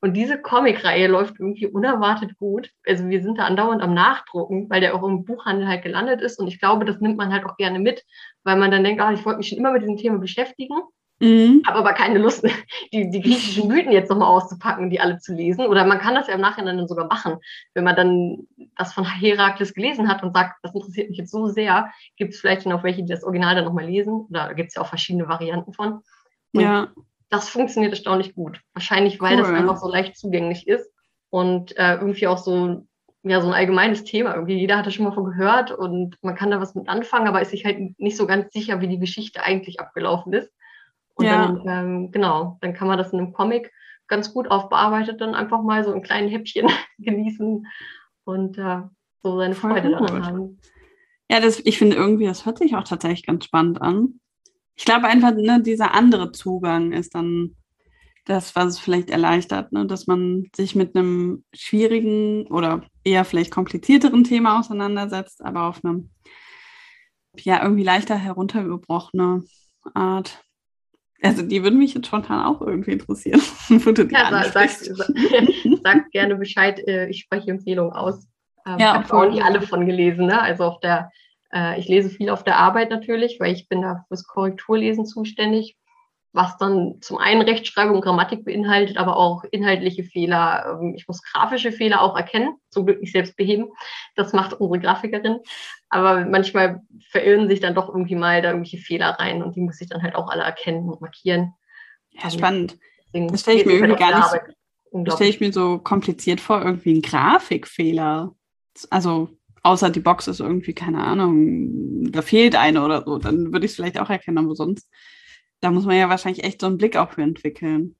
Und diese Comicreihe läuft irgendwie unerwartet gut. Also wir sind da andauernd am Nachdrucken, weil der auch im Buchhandel halt gelandet ist. Und ich glaube, das nimmt man halt auch gerne mit, weil man dann denkt, ach, ich wollte mich schon immer mit diesem Thema beschäftigen. Mhm. Habe aber keine Lust, die, die griechischen Mythen jetzt nochmal auszupacken, die alle zu lesen. Oder man kann das ja im Nachhinein dann sogar machen. Wenn man dann das von Herakles gelesen hat und sagt, das interessiert mich jetzt so sehr, gibt es vielleicht noch welche, die das Original dann nochmal lesen. Da gibt es ja auch verschiedene Varianten von. Und ja. Das funktioniert erstaunlich gut. Wahrscheinlich, weil cool. das einfach so leicht zugänglich ist und äh, irgendwie auch so ja, so ein allgemeines Thema. Irgendwie jeder hatte schon mal von gehört und man kann da was mit anfangen, aber ist sich halt nicht so ganz sicher, wie die Geschichte eigentlich abgelaufen ist. Und ja. dann, ähm, genau, dann kann man das in einem Comic ganz gut aufbearbeitet dann einfach mal so in kleinen Häppchen genießen und äh, so seine Freude daran haben. Ja, das, ich finde irgendwie, das hört sich auch tatsächlich ganz spannend an. Ich glaube einfach, ne, dieser andere Zugang ist dann das, was es vielleicht erleichtert, ne, dass man sich mit einem schwierigen oder eher vielleicht komplizierteren Thema auseinandersetzt, aber auf einem ja irgendwie leichter heruntergebrochene Art. Also die würden mich jetzt spontan auch irgendwie interessieren. ja, sag, sag, gerne Bescheid, äh, ich spreche Empfehlungen aus. Ähm, ja, ich habe auch nicht alle von gelesen. Ne? Also auf der, äh, ich lese viel auf der Arbeit natürlich, weil ich bin da fürs Korrekturlesen zuständig was dann zum einen Rechtschreibung und Grammatik beinhaltet, aber auch inhaltliche Fehler. Ähm, ich muss grafische Fehler auch erkennen, zum Glück nicht selbst beheben. Das macht unsere Grafikerin. Aber manchmal verirren sich dann doch irgendwie mal da irgendwelche Fehler rein und die muss ich dann halt auch alle erkennen und markieren. Ja, spannend. das stelle ich mir irgendwie gar nicht. Das stelle ich mir so kompliziert vor, irgendwie ein Grafikfehler. Also außer die Box ist irgendwie, keine Ahnung, da fehlt eine oder so, dann würde ich es vielleicht auch erkennen, aber sonst da muss man ja wahrscheinlich echt so einen Blick auch für entwickeln.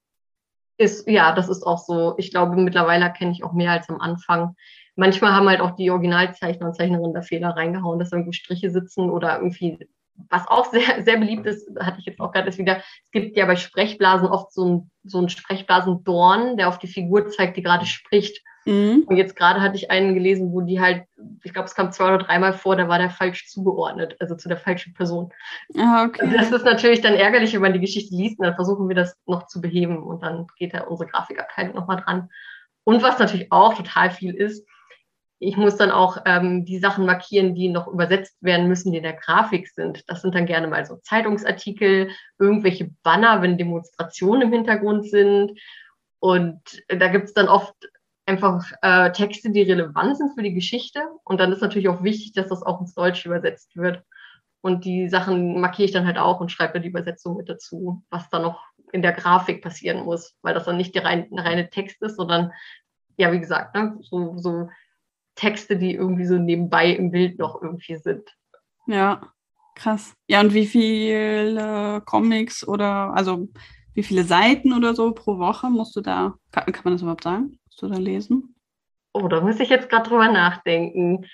Ist, ja, das ist auch so. Ich glaube, mittlerweile kenne ich auch mehr als am Anfang. Manchmal haben halt auch die Originalzeichner und Zeichnerinnen da Fehler reingehauen, dass irgendwo Striche sitzen oder irgendwie, was auch sehr, sehr beliebt ist, hatte ich jetzt auch gerade wieder, es gibt ja bei Sprechblasen oft so ein, so ein Sprechblasendorn, der auf die Figur zeigt, die gerade spricht. Mhm. Und jetzt gerade hatte ich einen gelesen, wo die halt, ich glaube, es kam zwei oder dreimal vor, da war der falsch zugeordnet, also zu der falschen Person. Ah, okay. Also das ist natürlich dann ärgerlich, wenn man die Geschichte liest und dann versuchen wir das noch zu beheben und dann geht da unsere Grafikabteilung nochmal dran. Und was natürlich auch total viel ist, ich muss dann auch ähm, die Sachen markieren, die noch übersetzt werden müssen, die in der Grafik sind. Das sind dann gerne mal so Zeitungsartikel, irgendwelche Banner, wenn Demonstrationen im Hintergrund sind. Und da gibt es dann oft einfach äh, Texte, die relevant sind für die Geschichte. Und dann ist natürlich auch wichtig, dass das auch ins Deutsche übersetzt wird. Und die Sachen markiere ich dann halt auch und schreibe die Übersetzung mit dazu, was dann noch in der Grafik passieren muss, weil das dann nicht der rein, reine Text ist, sondern, ja, wie gesagt, ne, so, so Texte, die irgendwie so nebenbei im Bild noch irgendwie sind. Ja, krass. Ja, und wie viele Comics oder, also wie viele Seiten oder so pro Woche musst du da, kann, kann man das überhaupt sagen? Du da lesen? Oh, da muss ich jetzt gerade drüber nachdenken.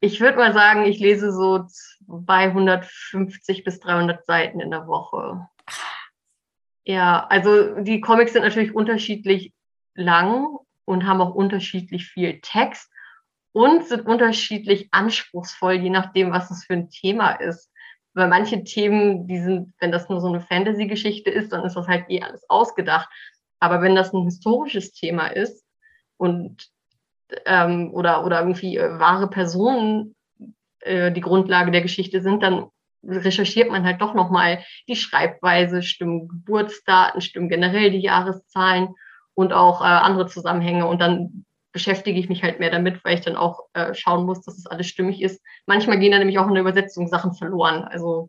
Ich würde mal sagen, ich lese so 250 bis 300 Seiten in der Woche. Ja, also die Comics sind natürlich unterschiedlich lang und haben auch unterschiedlich viel Text und sind unterschiedlich anspruchsvoll, je nachdem, was es für ein Thema ist. Weil manche Themen, die sind, wenn das nur so eine Fantasy-Geschichte ist, dann ist das halt eh alles ausgedacht. Aber wenn das ein historisches Thema ist und ähm, oder, oder irgendwie äh, wahre Personen äh, die Grundlage der Geschichte sind, dann recherchiert man halt doch nochmal die Schreibweise, stimmen Geburtsdaten, stimmen generell die Jahreszahlen und auch äh, andere Zusammenhänge. Und dann beschäftige ich mich halt mehr damit, weil ich dann auch äh, schauen muss, dass es alles stimmig ist. Manchmal gehen da nämlich auch in der Übersetzung Sachen verloren. Also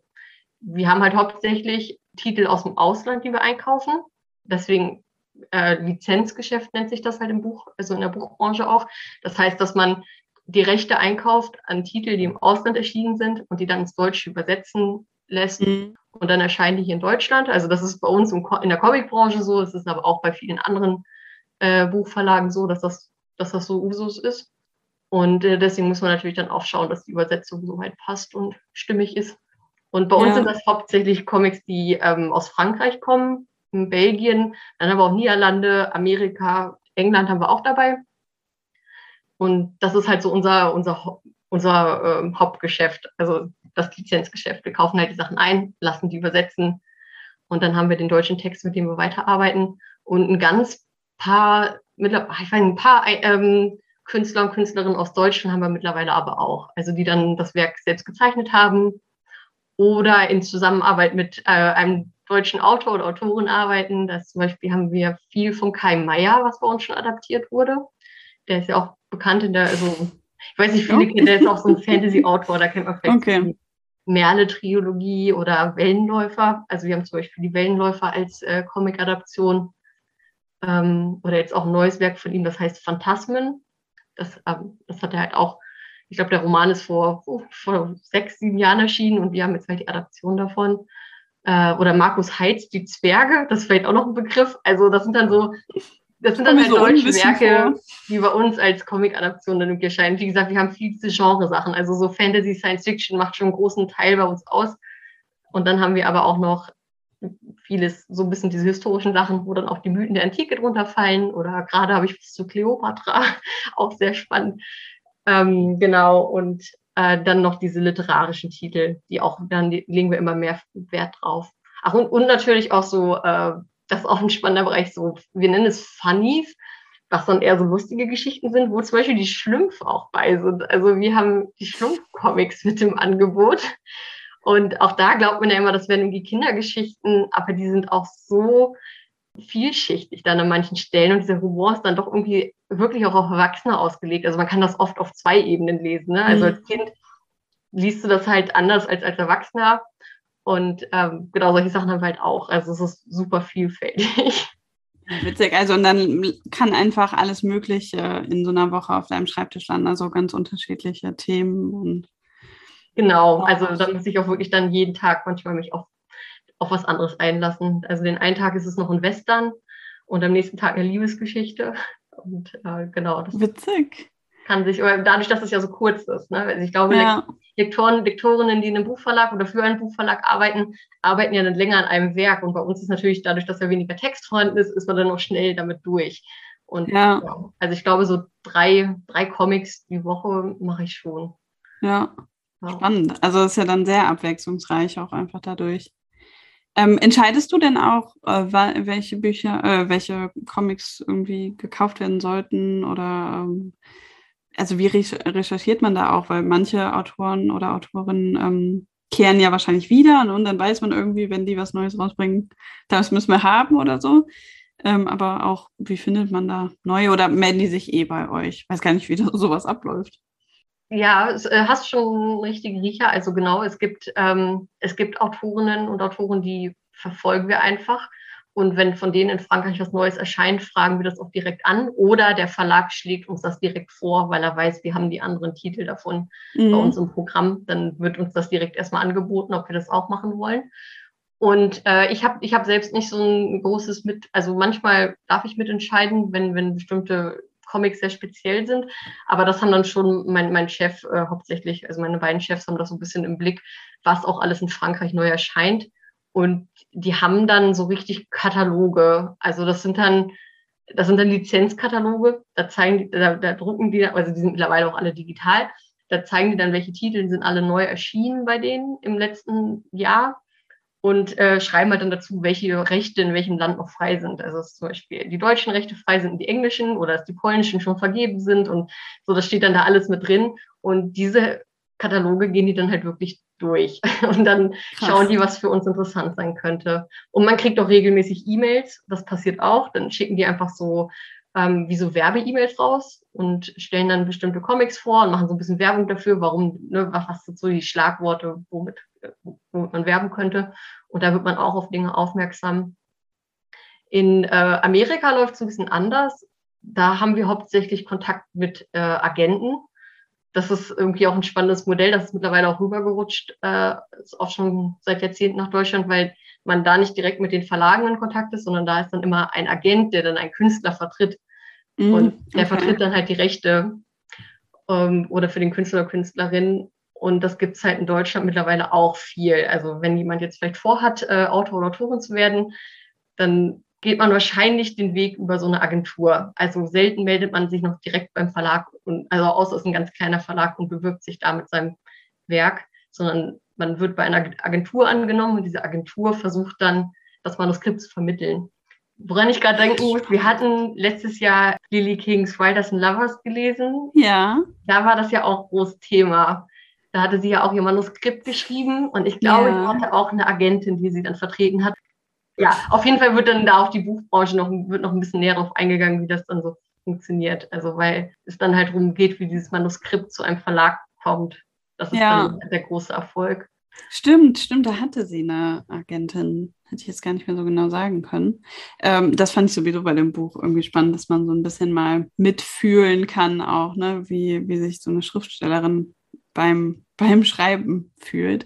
wir haben halt hauptsächlich Titel aus dem Ausland, die wir einkaufen. Deswegen äh, Lizenzgeschäft nennt sich das halt im Buch, also in der Buchbranche auch. Das heißt, dass man die Rechte einkauft an Titel, die im Ausland erschienen sind und die dann ins Deutsche übersetzen lässt. Mhm. Und dann erscheinen die hier in Deutschland. Also das ist bei uns in der Comicbranche so, es ist aber auch bei vielen anderen äh, Buchverlagen so, dass das, dass das so Usus ist. Und äh, deswegen muss man natürlich dann auch schauen, dass die Übersetzung so weit passt und stimmig ist. Und bei uns ja. sind das hauptsächlich Comics, die ähm, aus Frankreich kommen, Belgien, dann haben wir auch Niederlande, Amerika, England haben wir auch dabei. Und das ist halt so unser, unser, unser ähm, Hauptgeschäft, also das Lizenzgeschäft. Wir kaufen halt die Sachen ein, lassen die übersetzen und dann haben wir den deutschen Text, mit dem wir weiterarbeiten. Und ein ganz paar, ich weiß, ein paar ähm, Künstler und Künstlerinnen aus Deutschland haben wir mittlerweile aber auch. Also die dann das Werk selbst gezeichnet haben oder in Zusammenarbeit mit äh, einem deutschen Autor oder Autorin arbeiten. Das zum Beispiel haben wir viel von Kai Meier, was bei uns schon adaptiert wurde. Der ist ja auch bekannt in der, also ich weiß nicht, viele kennen, der ist auch so ein Fantasy-Autor, da kennt man vielleicht okay. die Merle-Trilogie oder Wellenläufer. Also wir haben zum Beispiel die Wellenläufer als äh, Comic-Adaption. Ähm, oder jetzt auch ein neues Werk von ihm, das heißt Phantasmen. Das, ähm, das hat er halt auch, ich glaube, der Roman ist vor, oh, vor sechs, sieben Jahren erschienen und wir haben jetzt halt die Adaption davon. Äh, oder Markus Heitz, die Zwerge, das ist vielleicht auch noch ein Begriff. Also das sind dann so das sind dann halt so deutsche Werke, vor. die bei uns als Comic-Adaption dann irgendwie erscheinen. Wie gesagt, wir haben viele Genre-Sachen. Also so Fantasy, Science Fiction macht schon einen großen Teil bei uns aus. Und dann haben wir aber auch noch vieles, so ein bisschen diese historischen Sachen, wo dann auch die Mythen der Antike drunter fallen. Oder gerade habe ich was zu Cleopatra, auch sehr spannend. Ähm, genau, und äh, dann noch diese literarischen Titel, die auch, dann legen wir immer mehr Wert drauf. Ach, und, und natürlich auch so äh, das ist auch ein spannender Bereich, so, wir nennen es Funnies, was dann eher so lustige Geschichten sind, wo zum Beispiel die Schlümpfe auch bei sind. Also wir haben die Schlumpf-Comics mit im Angebot. Und auch da glaubt man ja immer, das wären irgendwie Kindergeschichten, aber die sind auch so vielschichtig dann an manchen Stellen und dieser Humor ist dann doch irgendwie wirklich auch auf Erwachsene ausgelegt. Also man kann das oft auf zwei Ebenen lesen. Ne? Also mhm. als Kind liest du das halt anders als als Erwachsener und ähm, genau solche Sachen haben wir halt auch. Also es ist super vielfältig. Witzig, also und dann kann einfach alles Mögliche in so einer Woche auf deinem Schreibtisch landen, also ganz unterschiedliche Themen und Genau, also da muss ich auch wirklich dann jeden Tag manchmal mich auf, auf was anderes einlassen. Also den einen Tag ist es noch ein Western und am nächsten Tag eine Liebesgeschichte. Und äh, genau, das Witzig. kann sich, aber dadurch, dass es ja so kurz ist, ne? Also ich glaube, ja. Lektoren, Lektorinnen, die in einem Buchverlag oder für einen Buchverlag arbeiten, arbeiten ja dann länger an einem Werk. Und bei uns ist natürlich dadurch, dass ja weniger Text vorhanden ist, ist man dann auch schnell damit durch. Und ja. ja. also ich glaube, so drei, drei Comics die Woche mache ich schon. Ja. ja. Spannend. Also es ist ja dann sehr abwechslungsreich auch einfach dadurch. Ähm, entscheidest du denn auch, äh, welche Bücher, äh, welche Comics irgendwie gekauft werden sollten oder ähm, also wie recherchiert man da auch? Weil manche Autoren oder Autorinnen ähm, kehren ja wahrscheinlich wieder ne? und dann weiß man irgendwie, wenn die was Neues rausbringen, das müssen wir haben oder so. Ähm, aber auch, wie findet man da neue oder melden die sich eh bei euch? Ich weiß gar nicht, wie das, sowas abläuft. Ja, es, äh, hast schon einen richtigen Riecher. Also genau, es gibt, ähm, es gibt Autorinnen und Autoren, die verfolgen wir einfach. Und wenn von denen in Frankreich was Neues erscheint, fragen wir das auch direkt an. Oder der Verlag schlägt uns das direkt vor, weil er weiß, wir haben die anderen Titel davon mhm. bei uns im Programm. Dann wird uns das direkt erstmal angeboten, ob wir das auch machen wollen. Und äh, ich habe ich hab selbst nicht so ein großes mit, also manchmal darf ich mitentscheiden, wenn, wenn bestimmte Comics sehr speziell sind. Aber das haben dann schon mein, mein Chef äh, hauptsächlich, also meine beiden Chefs haben das so ein bisschen im Blick, was auch alles in Frankreich neu erscheint. Und die haben dann so richtig Kataloge. Also das sind dann, das sind dann Lizenzkataloge. Da zeigen die, da, da drucken die, also die sind mittlerweile auch alle digital. Da zeigen die dann, welche Titel sind alle neu erschienen bei denen im letzten Jahr und äh, schreiben halt dann dazu, welche Rechte in welchem Land noch frei sind. Also dass zum Beispiel die deutschen Rechte frei sind und die englischen oder dass die polnischen schon vergeben sind und so, das steht dann da alles mit drin. Und diese Kataloge gehen die dann halt wirklich durch und dann Krass. schauen die, was für uns interessant sein könnte. Und man kriegt auch regelmäßig E-Mails, das passiert auch, dann schicken die einfach so ähm, wie so Werbe-E-Mails raus und stellen dann bestimmte Comics vor und machen so ein bisschen Werbung dafür, warum, ne, was, was sind so die Schlagworte, womit, womit man werben könnte. Und da wird man auch auf Dinge aufmerksam. In äh, Amerika läuft es ein bisschen anders. Da haben wir hauptsächlich Kontakt mit äh, Agenten. Das ist irgendwie auch ein spannendes Modell. Das ist mittlerweile auch rübergerutscht, äh, ist auch schon seit Jahrzehnten nach Deutschland, weil man da nicht direkt mit den Verlagen in Kontakt ist, sondern da ist dann immer ein Agent, der dann einen Künstler vertritt. Mm, und der okay. vertritt dann halt die Rechte ähm, oder für den Künstler oder Künstlerin. Und das gibt es halt in Deutschland mittlerweile auch viel. Also wenn jemand jetzt vielleicht vorhat, äh, Autor oder Autorin zu werden, dann geht man wahrscheinlich den Weg über so eine Agentur. Also selten meldet man sich noch direkt beim Verlag, und, also außer es ist ein ganz kleiner Verlag und bewirbt sich da mit seinem Werk, sondern man wird bei einer Agentur angenommen und diese Agentur versucht dann, das Manuskript zu vermitteln. Woran ich gerade denken muss, wir hatten letztes Jahr Lily Kings Writers and Lovers gelesen. Ja. Da war das ja auch großes Thema. Da hatte sie ja auch ihr Manuskript geschrieben und ich glaube, ja. sie hatte auch eine Agentin, die sie dann vertreten hat. Ja, auf jeden Fall wird dann da auf die Buchbranche noch, wird noch ein bisschen näher darauf eingegangen, wie das dann so funktioniert. Also weil es dann halt darum geht, wie dieses Manuskript zu einem Verlag kommt. Das ist ja. dann der große Erfolg. Stimmt, stimmt, da hatte sie eine Agentin. Hätte ich jetzt gar nicht mehr so genau sagen können. Ähm, das fand ich sowieso bei dem Buch irgendwie spannend, dass man so ein bisschen mal mitfühlen kann, auch, ne, wie, wie sich so eine Schriftstellerin beim, beim Schreiben fühlt.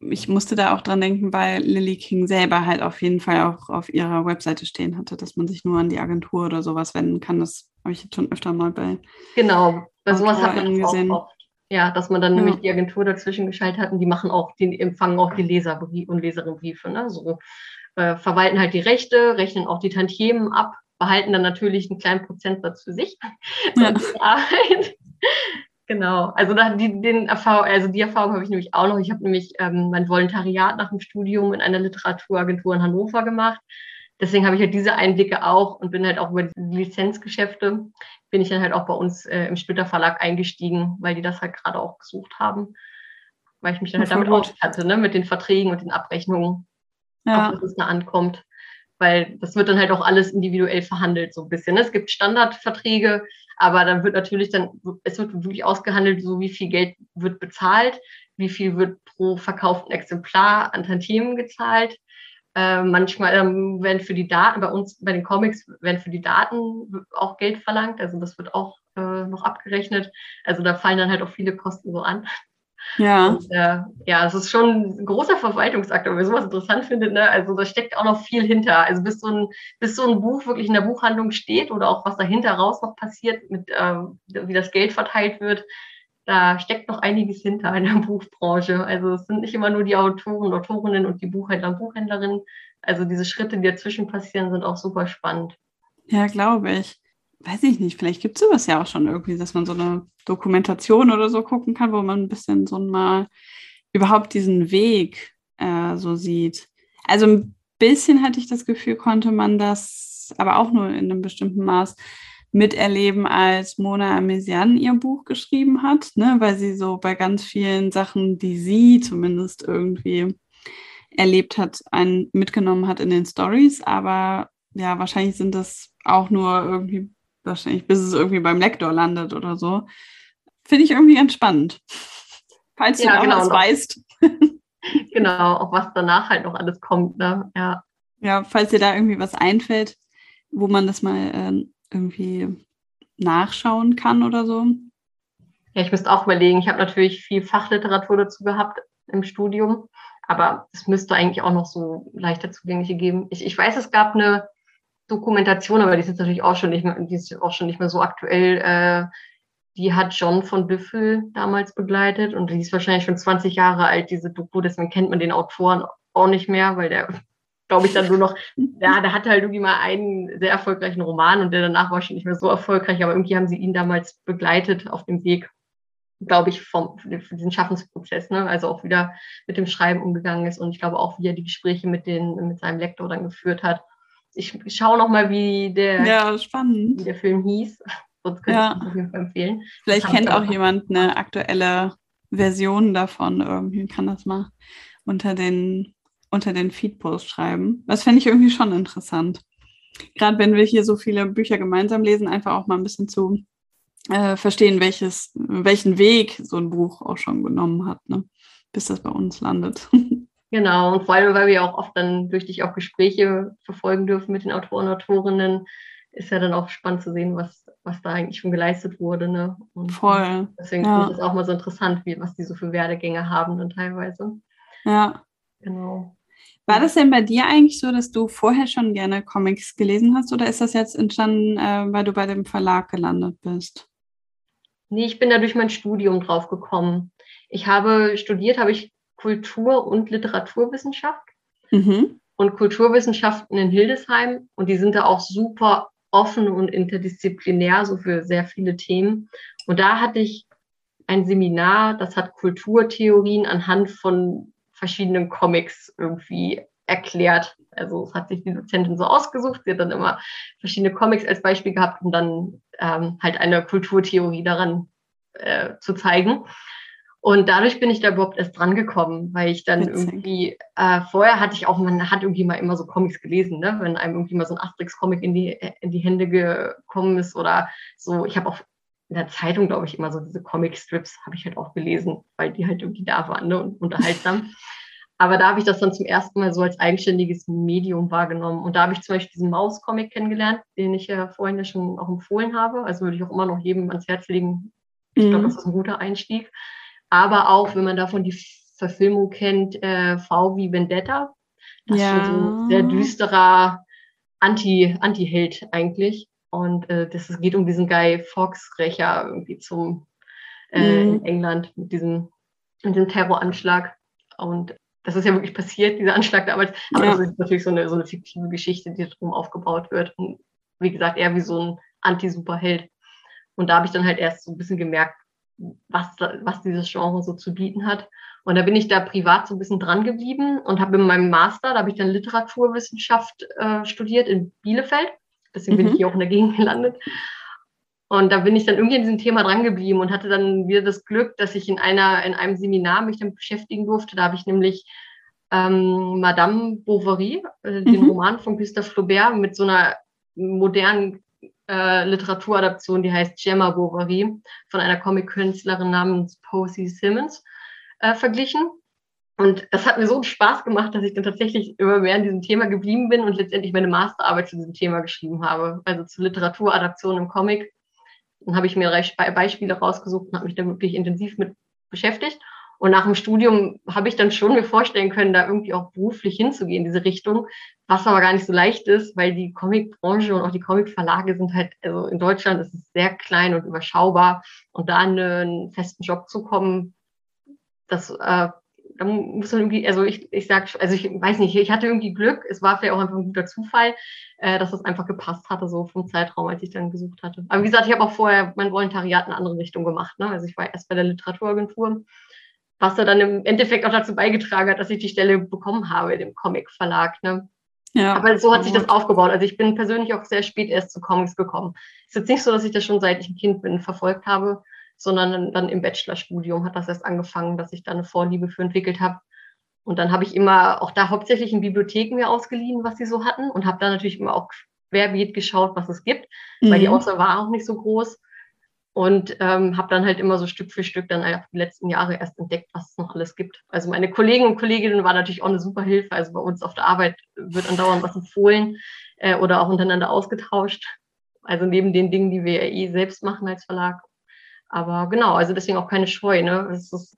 Ich musste da auch dran denken, weil Lily King selber halt auf jeden Fall auch auf ihrer Webseite stehen hatte, dass man sich nur an die Agentur oder sowas wenden kann. Das habe ich jetzt schon öfter mal bei. Genau, bei sowas hat man gesehen. Auch ja, dass man dann ja. nämlich die Agentur dazwischen geschaltet hat und die machen auch, die empfangen auch die Leserbriefe und Leserinnenbriefe. Ne? So äh, verwalten halt die Rechte, rechnen auch die Tantiemen ab, behalten dann natürlich einen kleinen Prozentsatz für sich. Ja. Genau. Also die, den Erfahrung, also die Erfahrung habe ich nämlich auch noch. Ich habe nämlich ähm, mein Volontariat nach dem Studium in einer Literaturagentur in Hannover gemacht. Deswegen habe ich halt diese Einblicke auch und bin halt auch über die Lizenzgeschäfte bin ich dann halt auch bei uns äh, im Splitter Verlag eingestiegen, weil die das halt gerade auch gesucht haben. Weil ich mich dann halt damit auskannte, ne, mit den Verträgen und den Abrechnungen, ja. auf was es da ankommt. Weil das wird dann halt auch alles individuell verhandelt, so ein bisschen. Ne? Es gibt Standardverträge, aber dann wird natürlich dann, es wird wirklich ausgehandelt, so wie viel Geld wird bezahlt, wie viel wird pro verkauften Exemplar an Tantiemen gezahlt äh, manchmal ähm, werden für die Daten, bei uns, bei den Comics, werden für die Daten auch Geld verlangt. Also das wird auch äh, noch abgerechnet. Also da fallen dann halt auch viele Kosten so an. Ja. Und, äh, ja, es ist schon ein großer Verwaltungsakt, wenn man sowas interessant findet. Ne? Also da steckt auch noch viel hinter. Also bis so, ein, bis so ein Buch wirklich in der Buchhandlung steht oder auch was dahinter raus noch passiert, mit, äh, wie das Geld verteilt wird, da steckt noch einiges hinter in der Buchbranche. Also es sind nicht immer nur die Autoren, Autorinnen und die Buchhändler und Buchhändlerinnen. Also diese Schritte, die dazwischen passieren, sind auch super spannend. Ja, glaube ich. Weiß ich nicht, vielleicht gibt es sowas ja auch schon irgendwie, dass man so eine Dokumentation oder so gucken kann, wo man ein bisschen so mal überhaupt diesen Weg äh, so sieht. Also ein bisschen hatte ich das Gefühl, konnte man das, aber auch nur in einem bestimmten Maß, miterleben, als Mona Amesian ihr Buch geschrieben hat, ne, weil sie so bei ganz vielen Sachen, die sie zumindest irgendwie erlebt hat, einen mitgenommen hat in den Stories. Aber ja, wahrscheinlich sind das auch nur irgendwie, wahrscheinlich bis es irgendwie beim Lektor landet oder so. Finde ich irgendwie ganz spannend. Falls ja, du auch genau, was weißt. genau, auch was danach halt noch alles kommt, ne? Ja. Ja, falls dir da irgendwie was einfällt, wo man das mal äh, irgendwie nachschauen kann oder so? Ja, ich müsste auch überlegen. Ich habe natürlich viel Fachliteratur dazu gehabt im Studium, aber es müsste eigentlich auch noch so leichter zugängliche geben. Ich, ich weiß, es gab eine Dokumentation, aber die ist jetzt natürlich auch schon nicht mehr, die ist auch schon nicht mehr so aktuell. Äh, die hat John von Düffel damals begleitet und die ist wahrscheinlich schon 20 Jahre alt, diese Doku, deswegen kennt man den Autoren auch nicht mehr, weil der, glaube ich, dann nur noch, ja, der hatte halt irgendwie mal einen sehr erfolgreichen Roman und der danach war schon nicht mehr so erfolgreich, aber irgendwie haben sie ihn damals begleitet auf dem Weg, glaube ich, vom, für diesen Schaffensprozess, ne? also auch wieder mit dem Schreiben umgegangen ist und ich glaube auch, wie er die Gespräche mit, den, mit seinem Lektor dann geführt hat. Ich schaue noch mal, wie der, ja, spannend. Wie der Film hieß. Sonst könnte ja. ich auf jeden Fall empfehlen. Vielleicht kennt auch jemand eine aktuelle Version davon. Irgendwie kann das mal unter den, unter den Feedpost schreiben. Das fände ich irgendwie schon interessant. Gerade wenn wir hier so viele Bücher gemeinsam lesen, einfach auch mal ein bisschen zu äh, verstehen, welches, welchen Weg so ein Buch auch schon genommen hat, ne? bis das bei uns landet. Genau, und vor allem, weil wir auch oft dann durch dich auch Gespräche verfolgen dürfen mit den Autoren und Autorinnen, ist ja dann auch spannend zu sehen, was, was da eigentlich schon geleistet wurde. Ne? Und Voll. Deswegen ja. finde ich es auch mal so interessant, wie, was die so für Werdegänge haben dann teilweise. Ja. Genau. War das denn bei dir eigentlich so, dass du vorher schon gerne Comics gelesen hast oder ist das jetzt entstanden, äh, weil du bei dem Verlag gelandet bist? Nee, ich bin da durch mein Studium drauf gekommen. Ich habe studiert, habe ich Kultur- und Literaturwissenschaft mhm. und Kulturwissenschaften in Hildesheim und die sind da auch super offen und interdisziplinär, so für sehr viele Themen. Und da hatte ich ein Seminar, das hat Kulturtheorien anhand von verschiedenen Comics irgendwie erklärt. Also es hat sich die Dozentin so ausgesucht, sie hat dann immer verschiedene Comics als Beispiel gehabt, um dann ähm, halt eine Kulturtheorie daran äh, zu zeigen. Und dadurch bin ich da überhaupt erst dran gekommen, weil ich dann Witzig. irgendwie, äh, vorher hatte ich auch, man hat irgendwie mal immer so Comics gelesen, ne? wenn einem irgendwie mal so ein Asterix-Comic in die, in die Hände gekommen ist oder so. Ich habe auch in der Zeitung, glaube ich, immer so diese Comic-Strips habe ich halt auch gelesen, weil die halt irgendwie da waren ne? und unterhaltsam. Aber da habe ich das dann zum ersten Mal so als eigenständiges Medium wahrgenommen. Und da habe ich zum Beispiel diesen Maus-Comic kennengelernt, den ich ja vorhin ja schon auch empfohlen habe. Also würde ich auch immer noch jedem ans Herz legen. Ich glaube, mhm. das ist ein guter Einstieg aber auch, wenn man davon die Verfilmung kennt, äh, V wie Vendetta. Das ja. ist so ein sehr düsterer Anti, Anti-Held eigentlich. Und äh, das, es geht um diesen Guy Fawkes-Rächer irgendwie zum äh, mhm. in England mit diesem, mit diesem Terroranschlag. Und das ist ja wirklich passiert, dieser Anschlag damals. Aber ja. das ist natürlich so eine, so eine fiktive Geschichte, die drum aufgebaut wird. Und wie gesagt, eher wie so ein Anti-Superheld. Und da habe ich dann halt erst so ein bisschen gemerkt, was, was dieses Genre so zu bieten hat. Und da bin ich da privat so ein bisschen dran geblieben und habe in meinem Master, da habe ich dann Literaturwissenschaft äh, studiert in Bielefeld. Deswegen mhm. bin ich hier auch in der Gegend gelandet. Und da bin ich dann irgendwie an diesem Thema dran geblieben und hatte dann wieder das Glück, dass ich in einer, in einem Seminar mich damit beschäftigen durfte. Da habe ich nämlich ähm, Madame Bovary, äh, mhm. den Roman von Gustave Flaubert, mit so einer modernen äh, Literaturadaption, die heißt Gemma Bovary, von einer Comic-Künstlerin namens Posey Simmons äh, verglichen. Und das hat mir so Spaß gemacht, dass ich dann tatsächlich immer mehr in diesem Thema geblieben bin und letztendlich meine Masterarbeit zu diesem Thema geschrieben habe, also zu Literaturadaption im Comic. Dann habe ich mir Beispiele rausgesucht und habe mich da wirklich intensiv mit beschäftigt. Und nach dem Studium habe ich dann schon mir vorstellen können, da irgendwie auch beruflich hinzugehen in diese Richtung, was aber gar nicht so leicht ist, weil die Comicbranche und auch die Comicverlage sind halt, also in Deutschland ist es sehr klein und überschaubar. Und da in einen festen Job zu kommen, das, äh, da muss man irgendwie, also ich, ich sag, also ich weiß nicht, ich hatte irgendwie Glück, es war vielleicht auch einfach ein guter Zufall, äh, dass es einfach gepasst hatte, so vom Zeitraum, als ich dann gesucht hatte. Aber wie gesagt, ich habe auch vorher mein Volontariat in eine andere Richtung gemacht. Ne? Also ich war erst bei der Literaturagentur was da dann im Endeffekt auch dazu beigetragen hat, dass ich die Stelle bekommen habe in dem Comic-Verlag. Ne? Ja, Aber so hat sich das aufgebaut. Also ich bin persönlich auch sehr spät erst zu Comics gekommen. Es ist jetzt nicht so, dass ich das schon seit ich ein Kind bin verfolgt habe, sondern dann im Bachelorstudium hat das erst angefangen, dass ich da eine Vorliebe für entwickelt habe. Und dann habe ich immer auch da hauptsächlich in Bibliotheken mir ausgeliehen, was sie so hatten und habe da natürlich immer auch querbeet geschaut, was es gibt, mhm. weil die mhm. Auswahl war auch nicht so groß. Und ähm, habe dann halt immer so Stück für Stück dann einfach die letzten Jahre erst entdeckt, was es noch alles gibt. Also meine Kollegen und Kolleginnen waren natürlich auch eine super Hilfe. Also bei uns auf der Arbeit wird andauernd was empfohlen äh, oder auch untereinander ausgetauscht. Also neben den Dingen, die wir eh selbst machen als Verlag. Aber genau, also deswegen auch keine Scheu. Ne? Ist,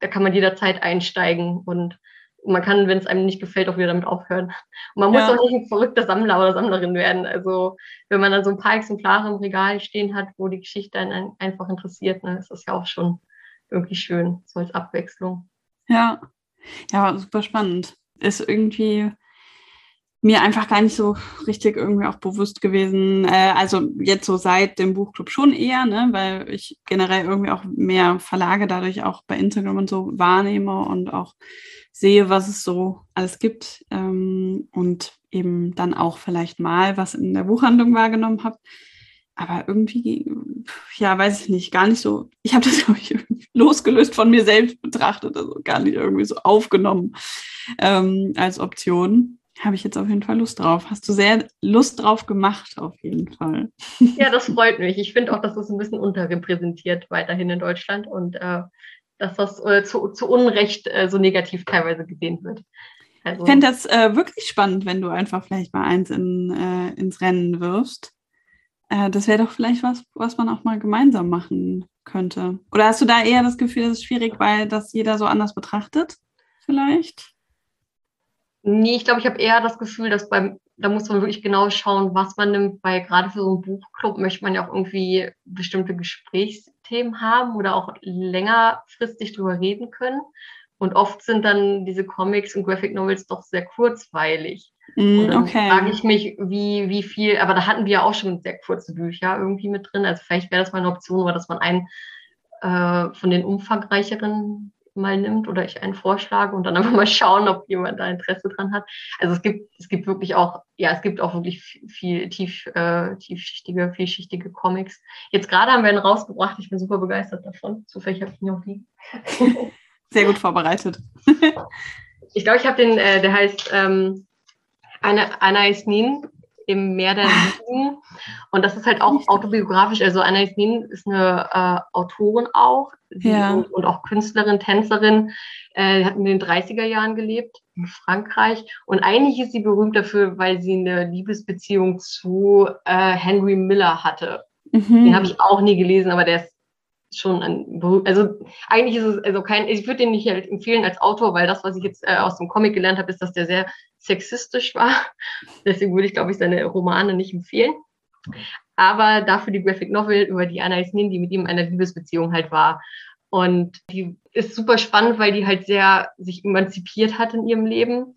da kann man jederzeit einsteigen und man kann, wenn es einem nicht gefällt, auch wieder damit aufhören. Und man muss ja. auch nicht ein verrückter Sammler oder Sammlerin werden. Also wenn man dann so ein paar Exemplare im Regal stehen hat, wo die Geschichte einen einfach interessiert, ne, ist das ja auch schon irgendwie schön, so als Abwechslung. Ja, ja, super spannend. Ist irgendwie mir einfach gar nicht so richtig irgendwie auch bewusst gewesen. Äh, also jetzt so seit dem Buchclub schon eher, ne, weil ich generell irgendwie auch mehr Verlage dadurch auch bei Instagram und so wahrnehme und auch sehe, was es so alles gibt ähm, und eben dann auch vielleicht mal was in der Buchhandlung wahrgenommen habe. Aber irgendwie, ja, weiß ich nicht, gar nicht so. Ich habe das, glaube ich, losgelöst von mir selbst betrachtet, also gar nicht irgendwie so aufgenommen ähm, als Option habe ich jetzt auf jeden Fall Lust drauf. Hast du sehr Lust drauf gemacht, auf jeden Fall. Ja, das freut mich. Ich finde auch, dass das ein bisschen unterrepräsentiert weiterhin in Deutschland und äh, dass das äh, zu, zu, Unrecht äh, so negativ teilweise gesehen wird. Also, ich fände das äh, wirklich spannend, wenn du einfach vielleicht mal eins in, äh, ins Rennen wirfst. Äh, das wäre doch vielleicht was, was man auch mal gemeinsam machen könnte. Oder hast du da eher das Gefühl, das ist schwierig, weil das jeder so anders betrachtet? Vielleicht? Nee, ich glaube, ich habe eher das Gefühl, dass beim, da muss man wirklich genau schauen, was man nimmt, weil gerade für so einen Buchclub möchte man ja auch irgendwie bestimmte Gesprächsthemen haben oder auch längerfristig drüber reden können. Und oft sind dann diese Comics und Graphic Novels doch sehr kurzweilig. Mm, und dann okay. frage ich mich, wie, wie viel, aber da hatten wir ja auch schon sehr kurze Bücher irgendwie mit drin. Also vielleicht wäre das mal eine Option, oder dass man einen äh, von den umfangreicheren mal nimmt oder ich einen vorschlage und dann einfach mal schauen, ob jemand da Interesse dran hat. Also es gibt, es gibt wirklich auch, ja, es gibt auch wirklich viel tief, äh, tiefschichtige, vielschichtige Comics. Jetzt gerade haben wir einen rausgebracht, ich bin super begeistert davon. Zufällig habe ich ihn auch liegen. Sehr gut vorbereitet. ich glaube, ich habe den, äh, der heißt ähm, Anna, Anna Isnin im Meer der Lieben. Und das ist halt auch autobiografisch. Also Anna Nin ist eine äh, Autorin auch ja. und, und, auch Künstlerin, Tänzerin. Äh, hat in den 30er Jahren gelebt in Frankreich. Und eigentlich ist sie berühmt dafür, weil sie eine Liebesbeziehung zu äh, Henry Miller hatte. Mhm. Den habe ich auch nie gelesen, aber der ist schon ein also eigentlich ist es also kein ich würde den nicht halt empfehlen als Autor, weil das was ich jetzt äh, aus dem Comic gelernt habe, ist, dass der sehr sexistisch war. Deswegen würde ich glaube ich seine Romane nicht empfehlen. Aber dafür die Graphic Novel über die Anna Nin, die mit ihm in einer Liebesbeziehung halt war. Und die ist super spannend, weil die halt sehr sich emanzipiert hat in ihrem Leben.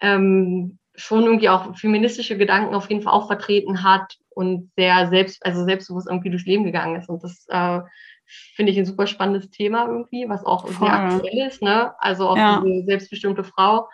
Ähm, schon irgendwie auch feministische Gedanken auf jeden Fall auch vertreten hat und sehr selbst, also selbstbewusst irgendwie durchs Leben gegangen ist. Und das äh, finde ich ein super spannendes Thema irgendwie, was auch Voll. sehr aktuell ist, ne? Also auch ja. diese selbstbestimmte Frau.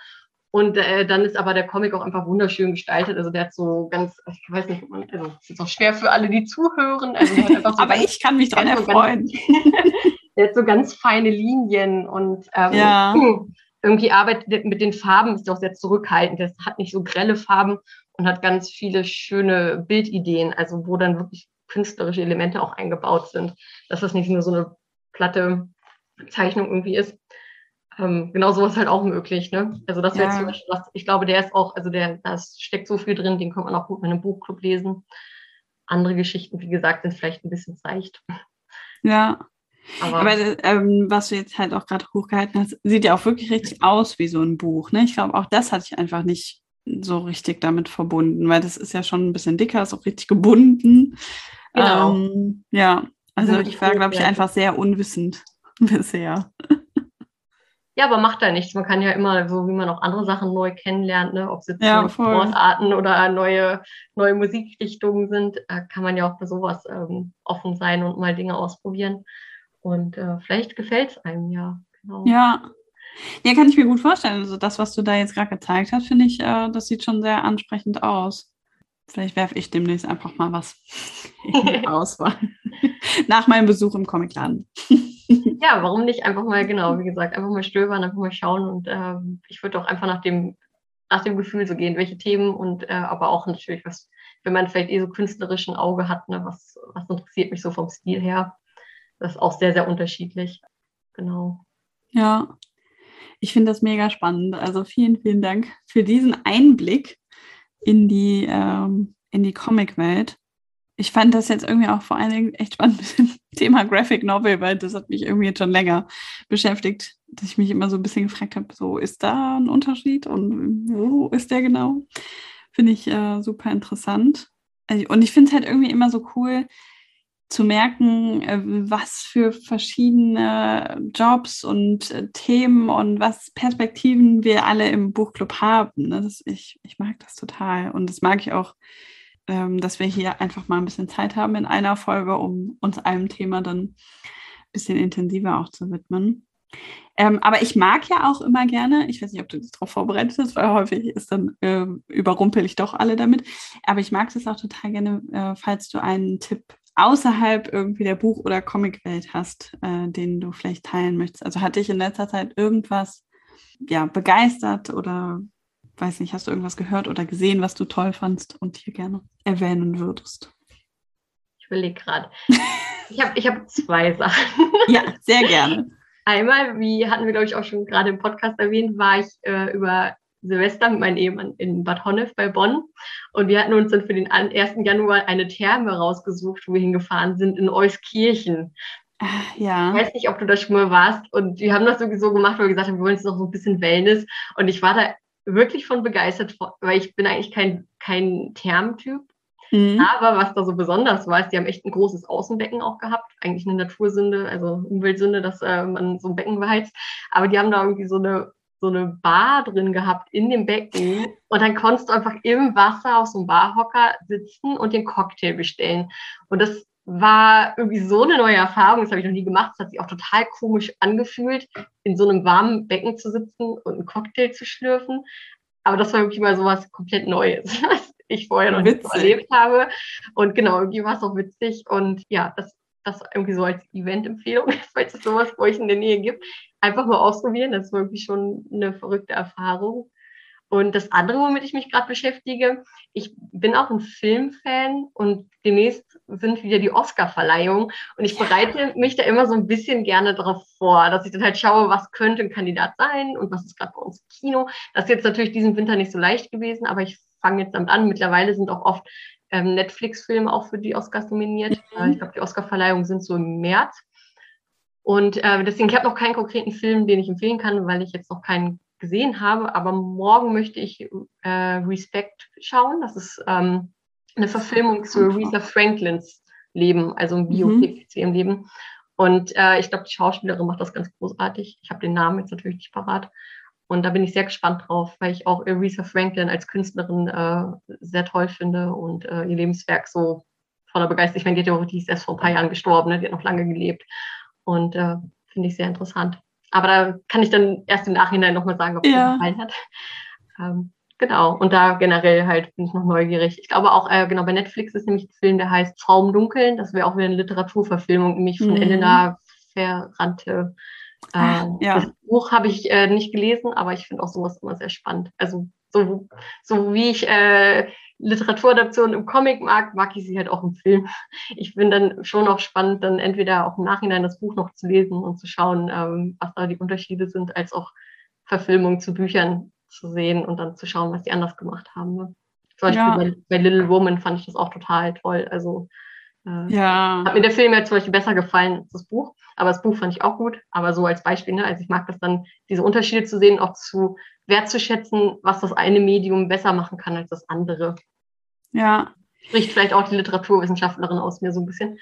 Und äh, dann ist aber der Comic auch einfach wunderschön gestaltet. Also der hat so ganz, ich weiß nicht, also es ist auch schwer für alle, die zuhören. Also so aber ganz, ich kann mich dran erfreuen. der hat so ganz feine Linien und ähm, ja. irgendwie arbeitet mit den Farben, ist auch sehr zurückhaltend. Das hat nicht so grelle Farben und hat ganz viele schöne Bildideen, also wo dann wirklich künstlerische Elemente auch eingebaut sind, dass das nicht nur so eine platte Zeichnung irgendwie ist. Ähm, genau sowas ist halt auch möglich. Ne? Also das ja. zum Beispiel, was, ich glaube, der ist auch, also der, da steckt so viel drin, den kann man auch gut mit einem Buchclub lesen. Andere Geschichten, wie gesagt, sind vielleicht ein bisschen seicht. Ja. Aber, Aber ähm, was du jetzt halt auch gerade hochgehalten hast, sieht ja auch wirklich richtig aus wie so ein Buch. Ne? Ich glaube, auch das hatte ich einfach nicht so richtig damit verbunden, weil das ist ja schon ein bisschen dicker, ist auch richtig gebunden. Genau. Ähm, ja, also ich war, glaube ich, einfach sehr unwissend bisher. Ja, aber macht da nichts. Man kann ja immer, so wie man auch andere Sachen neu kennenlernt, ne? ob es jetzt ja, Sportarten oder neue, neue Musikrichtungen sind, äh, kann man ja auch für sowas ähm, offen sein und mal Dinge ausprobieren. Und äh, vielleicht gefällt es einem ja. Genau. Ja. Ja, kann ich mir gut vorstellen. Also das, was du da jetzt gerade gezeigt hast, finde ich, äh, das sieht schon sehr ansprechend aus. Vielleicht werfe ich demnächst einfach mal was in die Auswahl. Nach meinem Besuch im Comicladen. ja, warum nicht einfach mal, genau, wie gesagt, einfach mal stöbern, einfach mal schauen und ähm, ich würde auch einfach nach dem, nach dem Gefühl so gehen, welche Themen und äh, aber auch natürlich was, wenn man vielleicht eh so künstlerischen Auge hat, ne, was, was interessiert mich so vom Stil her. Das ist auch sehr, sehr unterschiedlich. Genau. Ja, ich finde das mega spannend. Also vielen, vielen Dank für diesen Einblick in die, ähm, die Comic-Welt. Ich fand das jetzt irgendwie auch vor allen Dingen echt spannend mit dem Thema Graphic Novel, weil das hat mich irgendwie jetzt schon länger beschäftigt. dass ich mich immer so ein bisschen gefragt habe, so ist da ein Unterschied und wo ist der genau? Finde ich äh, super interessant. Also, und ich finde es halt irgendwie immer so cool zu merken, äh, was für verschiedene Jobs und äh, Themen und was Perspektiven wir alle im Buchclub haben. Ne? Das, ich, ich mag das total. Und das mag ich auch, ähm, dass wir hier einfach mal ein bisschen Zeit haben in einer Folge, um uns einem Thema dann ein bisschen intensiver auch zu widmen. Ähm, aber ich mag ja auch immer gerne, ich weiß nicht, ob du dich darauf vorbereitet hast, weil häufig ist dann äh, überrumpel ich doch alle damit. Aber ich mag es auch total gerne, äh, falls du einen Tipp außerhalb irgendwie der Buch- oder Comicwelt hast, äh, den du vielleicht teilen möchtest. Also hat dich in letzter Zeit irgendwas ja, begeistert oder weiß nicht, hast du irgendwas gehört oder gesehen, was du toll fandst und hier gerne erwähnen würdest? Ich überlege gerade. Ich habe ich hab zwei Sachen. Ja, sehr gerne. Einmal, wie hatten wir, glaube ich, auch schon gerade im Podcast erwähnt, war ich äh, über Silvester mit meinem Ehemann in Bad Honnef bei Bonn. Und wir hatten uns dann für den 1. Januar eine Therme rausgesucht, wo wir hingefahren sind, in Euskirchen. Ah, ja. Ich weiß nicht, ob du da schon mal warst. Und wir haben das sowieso gemacht, weil wir gesagt haben, wir wollen jetzt noch so ein bisschen Wellness. Und ich war da wirklich von begeistert, weil ich bin eigentlich kein, kein Thermtyp. Mhm. Aber was da so besonders war, ist, die haben echt ein großes Außenbecken auch gehabt. Eigentlich eine Natursünde, also Umweltsünde, dass äh, man so ein Becken beheizt. Aber die haben da irgendwie so eine, so eine Bar drin gehabt in dem Becken. Und dann konntest du einfach im Wasser auf so einem Barhocker sitzen und den Cocktail bestellen. Und das war irgendwie so eine neue Erfahrung. Das habe ich noch nie gemacht. Es hat sich auch total komisch angefühlt, in so einem warmen Becken zu sitzen und einen Cocktail zu schlürfen. Aber das war wirklich mal so was komplett Neues, ich vorher noch witzig. nicht so erlebt habe. Und genau, irgendwie war es auch witzig. Und ja, das, das irgendwie so als Event-Empfehlung, falls es sowas bei euch in der Nähe gibt. Einfach mal ausprobieren. Das ist wirklich schon eine verrückte Erfahrung. Und das andere, womit ich mich gerade beschäftige, ich bin auch ein Filmfan und demnächst sind wieder die Oscar-Verleihungen und ich bereite mich da immer so ein bisschen gerne darauf vor, dass ich dann halt schaue, was könnte ein Kandidat sein und was ist gerade bei uns im Kino. Das ist jetzt natürlich diesen Winter nicht so leicht gewesen, aber ich fange jetzt damit an. Mittlerweile sind auch oft ähm, Netflix-Filme auch für die Oscars nominiert. Mhm. Äh, ich glaube, die Oscar-Verleihungen sind so im März. Und äh, deswegen, ich habe noch keinen konkreten Film, den ich empfehlen kann, weil ich jetzt noch keinen gesehen habe. Aber morgen möchte ich äh, Respect schauen. Das ist ähm, eine Verfilmung zu Aretha Franklins Leben, also ein Biopic mhm. zu ihrem Leben. Und äh, ich glaube, die Schauspielerin macht das ganz großartig. Ich habe den Namen jetzt natürlich nicht parat. Und da bin ich sehr gespannt drauf, weil ich auch Aretha Franklin als Künstlerin äh, sehr toll finde und äh, ihr Lebenswerk so voller Begeisterung. Ich meine, die, ja, die ist erst vor ein paar Jahren gestorben, ne? die hat noch lange gelebt. Und äh, finde ich sehr interessant. Aber da kann ich dann erst im Nachhinein nochmal sagen, ob es ja. mir gefallen hat. Ähm, genau. Und da generell halt bin ich noch neugierig. Ich glaube auch, äh, genau, bei Netflix ist nämlich ein Film, der heißt Traum Dunkeln. Das wäre auch wieder eine Literaturverfilmung, nämlich von mhm. Elena Ferrante. Äh, ja. Das Buch habe ich äh, nicht gelesen, aber ich finde auch sowas immer sehr spannend. Also so, so wie ich äh, Literaturadaptionen im Comic mag, mag ich sie halt auch im Film. Ich finde dann schon auch spannend, dann entweder auch im Nachhinein das Buch noch zu lesen und zu schauen, ähm, was da die Unterschiede sind, als auch Verfilmungen zu Büchern zu sehen und dann zu schauen, was die anders gemacht haben. Ne? Zum Beispiel ja. bei, bei Little Woman fand ich das auch total toll. Also ja. Hat mir der Film ja zum Beispiel besser gefallen als das Buch, aber das Buch fand ich auch gut. Aber so als Beispiel, ne? also ich mag das dann, diese Unterschiede zu sehen, auch zu wertzuschätzen, was das eine Medium besser machen kann als das andere. Ja. Spricht vielleicht auch die Literaturwissenschaftlerin aus mir so ein bisschen.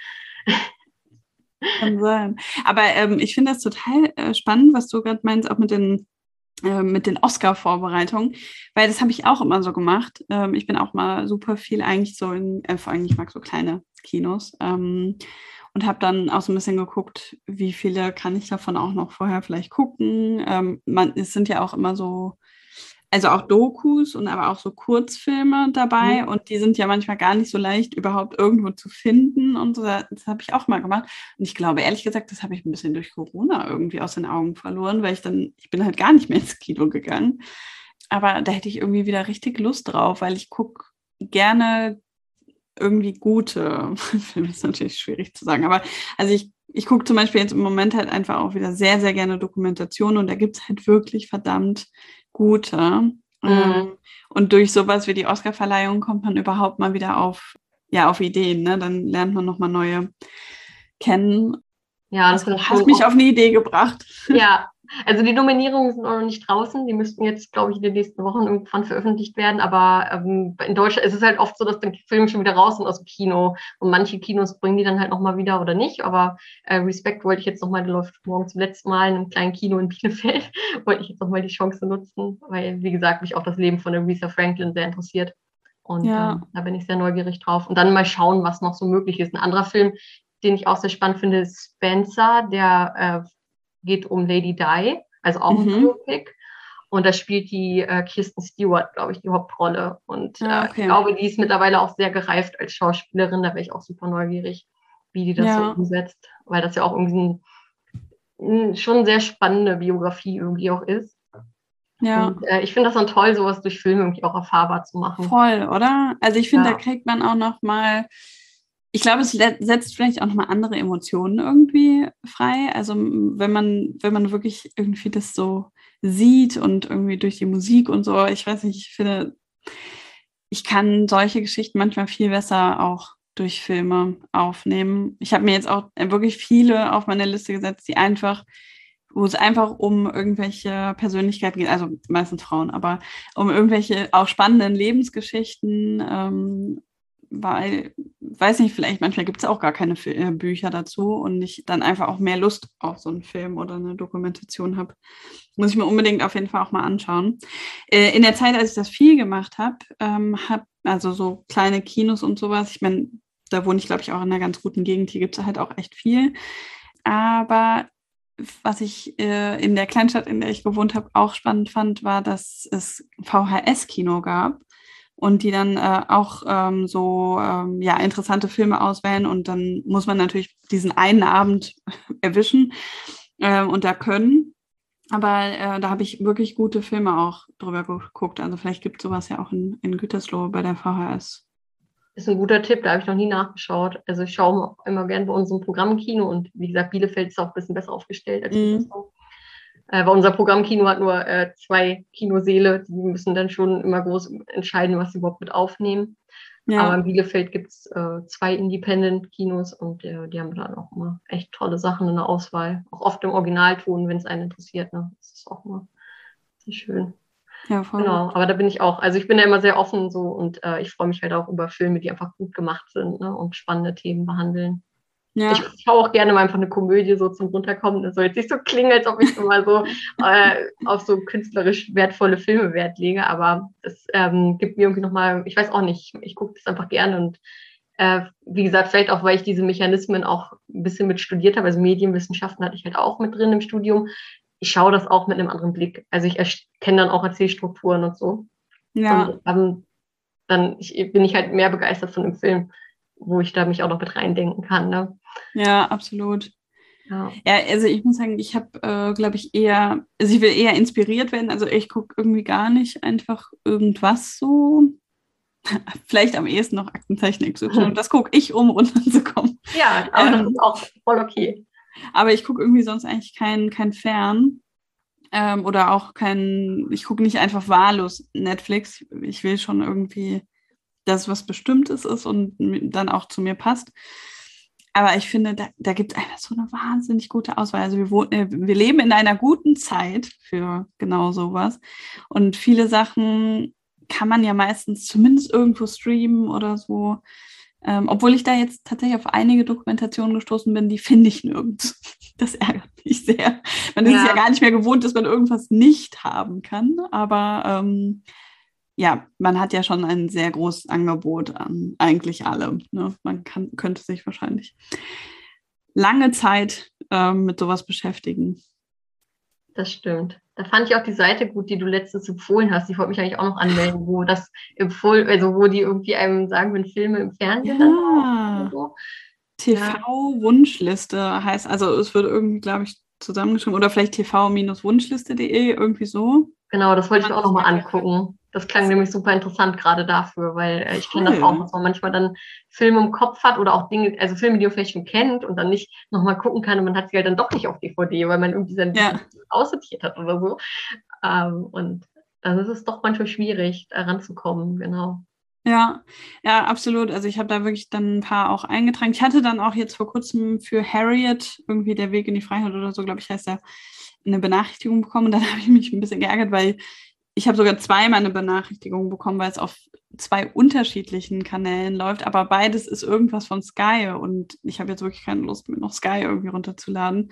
Kann sein. Aber ähm, ich finde das total äh, spannend, was du gerade meinst, auch mit den äh, mit den Oscar-Vorbereitungen, weil das habe ich auch immer so gemacht. Ähm, ich bin auch mal super viel eigentlich so in, äh, vor allem ich mag so kleine Kinos ähm, und habe dann auch so ein bisschen geguckt, wie viele kann ich davon auch noch vorher vielleicht gucken. Ähm, man, es sind ja auch immer so also auch Dokus und aber auch so Kurzfilme dabei mhm. und die sind ja manchmal gar nicht so leicht überhaupt irgendwo zu finden und so. Das habe ich auch mal gemacht. Und ich glaube, ehrlich gesagt, das habe ich ein bisschen durch Corona irgendwie aus den Augen verloren, weil ich dann, ich bin halt gar nicht mehr ins Kino gegangen. Aber da hätte ich irgendwie wieder richtig Lust drauf, weil ich gucke gerne irgendwie gute Filme, ist natürlich schwierig zu sagen, aber also ich ich gucke zum Beispiel jetzt im Moment halt einfach auch wieder sehr, sehr gerne Dokumentationen und da gibt es halt wirklich verdammt gute. Mhm. Ähm, und durch sowas wie die Oscarverleihung kommt man überhaupt mal wieder auf, ja, auf Ideen. Ne? Dann lernt man nochmal neue kennen. Ja, das, das hat mich auf eine Idee gebracht. Ja, Also die Nominierungen sind noch nicht draußen. Die müssten jetzt, glaube ich, in den nächsten Wochen irgendwann veröffentlicht werden. Aber ähm, in Deutschland ist es halt oft so, dass dann Filme schon wieder raus sind aus dem Kino. Und manche Kinos bringen die dann halt nochmal wieder oder nicht. Aber äh, Respect wollte ich jetzt nochmal, der läuft morgen zum letzten Mal in einem kleinen Kino in Bielefeld. wollte ich jetzt nochmal die Chance nutzen, weil, wie gesagt, mich auch das Leben von Aretha Franklin sehr interessiert. Und ja. ähm, da bin ich sehr neugierig drauf. Und dann mal schauen, was noch so möglich ist. Ein anderer Film, den ich auch sehr spannend finde, ist Spencer, der äh, geht um Lady Di, also auch mhm. ein Biopic. Und da spielt die äh, Kirsten Stewart, glaube ich, die Hauptrolle. Und okay. äh, ich glaube, die ist mittlerweile auch sehr gereift als Schauspielerin. Da wäre ich auch super neugierig, wie die das ja. so umsetzt. Weil das ja auch irgendwie ein, ein, schon sehr spannende Biografie irgendwie auch ist. Ja. Und, äh, ich finde das dann toll, sowas durch Filme irgendwie auch erfahrbar zu machen. Voll, oder? Also ich finde, ja. da kriegt man auch noch mal ich glaube, es setzt vielleicht auch nochmal andere Emotionen irgendwie frei. Also wenn man, wenn man wirklich irgendwie das so sieht und irgendwie durch die Musik und so, ich weiß nicht, ich finde, ich kann solche Geschichten manchmal viel besser auch durch Filme aufnehmen. Ich habe mir jetzt auch wirklich viele auf meine Liste gesetzt, die einfach, wo es einfach um irgendwelche Persönlichkeiten geht, also meistens Frauen, aber um irgendwelche auch spannenden Lebensgeschichten ähm, weil, weiß nicht, vielleicht manchmal gibt es auch gar keine äh, Bücher dazu und ich dann einfach auch mehr Lust auf so einen Film oder eine Dokumentation habe. Muss ich mir unbedingt auf jeden Fall auch mal anschauen. Äh, in der Zeit, als ich das viel gemacht habe, ähm, habe also so kleine Kinos und sowas, ich meine, da wohne ich, glaube ich, auch in einer ganz guten Gegend, hier gibt es halt auch echt viel. Aber was ich äh, in der Kleinstadt, in der ich gewohnt habe, auch spannend fand, war, dass es VHS-Kino gab und die dann äh, auch ähm, so ähm, ja, interessante Filme auswählen und dann muss man natürlich diesen einen Abend erwischen äh, und da können. Aber äh, da habe ich wirklich gute Filme auch drüber geguckt. Also vielleicht gibt es sowas ja auch in, in Gütersloh bei der VHS. Ist ein guter Tipp, da habe ich noch nie nachgeschaut. Also ich schaue immer gern bei unserem Programmkino und wie gesagt, Bielefeld ist auch ein bisschen besser aufgestellt als mm. Gütersloh. Äh, weil unser Programmkino hat nur äh, zwei Kinoseele, die müssen dann schon immer groß entscheiden, was sie überhaupt mit aufnehmen. Ja. Aber in Bielefeld gibt es äh, zwei Independent-Kinos und äh, die haben dann auch immer echt tolle Sachen in der Auswahl. Auch oft im Originalton, wenn es einen interessiert. Ne? Das ist auch immer sehr schön. Ja, voll. Genau, aber da bin ich auch. Also ich bin ja immer sehr offen so und äh, ich freue mich halt auch über Filme, die einfach gut gemacht sind ne? und spannende Themen behandeln. Ja. Ich schaue auch gerne mal einfach eine Komödie so zum Runterkommen. Das soll jetzt nicht so klingen, als ob ich immer so äh, auf so künstlerisch wertvolle Filme Wert lege, aber es ähm, gibt mir irgendwie nochmal, ich weiß auch nicht, ich gucke das einfach gerne und äh, wie gesagt, vielleicht auch, weil ich diese Mechanismen auch ein bisschen mit studiert habe, also Medienwissenschaften hatte ich halt auch mit drin im Studium. Ich schaue das auch mit einem anderen Blick. Also ich kenne dann auch Erzählstrukturen und so. Ja. Und ähm, dann ich, bin ich halt mehr begeistert von dem Film wo ich da mich auch noch mit reindenken kann. Ne? Ja, absolut. Ja. ja, also ich muss sagen, ich habe, äh, glaube ich, eher, also ich will eher inspiriert werden. Also ich gucke irgendwie gar nicht einfach irgendwas so. Vielleicht am ehesten noch Aktenzeichen XY. Und das gucke ich, um runterzukommen. Ja, aber ähm, das ist auch voll okay. Aber ich gucke irgendwie sonst eigentlich kein, kein Fern. Ähm, oder auch kein, ich gucke nicht einfach wahllos Netflix. Ich will schon irgendwie das was Bestimmtes ist und dann auch zu mir passt. Aber ich finde, da, da gibt es einfach so eine wahnsinnig gute Auswahl. Also wir, wohnen, äh, wir leben in einer guten Zeit für genau sowas. Und viele Sachen kann man ja meistens zumindest irgendwo streamen oder so. Ähm, obwohl ich da jetzt tatsächlich auf einige Dokumentationen gestoßen bin, die finde ich nirgends. Das ärgert mich sehr. Man ja. ist ja gar nicht mehr gewohnt, dass man irgendwas nicht haben kann. Aber ähm, ja, man hat ja schon ein sehr großes Angebot an eigentlich allem. Ne? Man kann, könnte sich wahrscheinlich lange Zeit ähm, mit sowas beschäftigen. Das stimmt. Da fand ich auch die Seite gut, die du letztens empfohlen hast. Die wollte mich eigentlich auch noch anmelden, wo das empfohlen, also wo die irgendwie einem sagen, wenn Filme im Fernsehen ja. so. TV-Wunschliste heißt, also es wird irgendwie, glaube ich, zusammengeschrieben oder vielleicht tv-wunschliste.de, irgendwie so. Genau, das wollte ich auch nochmal angucken. Das klang nämlich super interessant gerade dafür, weil äh, ich kenne das auch, dass man manchmal dann Filme im Kopf hat oder auch Dinge, also Filme, die man vielleicht schon kennt und dann nicht nochmal gucken kann und man hat sie halt dann doch nicht auf DVD, weil man irgendwie sein ja. aussortiert hat oder so. Ähm, und dann ist es doch manchmal schwierig, da ranzukommen, genau. Ja, ja, absolut. Also ich habe da wirklich dann ein paar auch eingetragen. Ich hatte dann auch jetzt vor kurzem für Harriet irgendwie der Weg in die Freiheit oder so, glaube ich, heißt der, eine Benachrichtigung bekommen und dann habe ich mich ein bisschen geärgert, weil ich habe sogar zweimal eine Benachrichtigung bekommen, weil es auf zwei unterschiedlichen Kanälen läuft, aber beides ist irgendwas von Sky und ich habe jetzt wirklich keine Lust, mir noch Sky irgendwie runterzuladen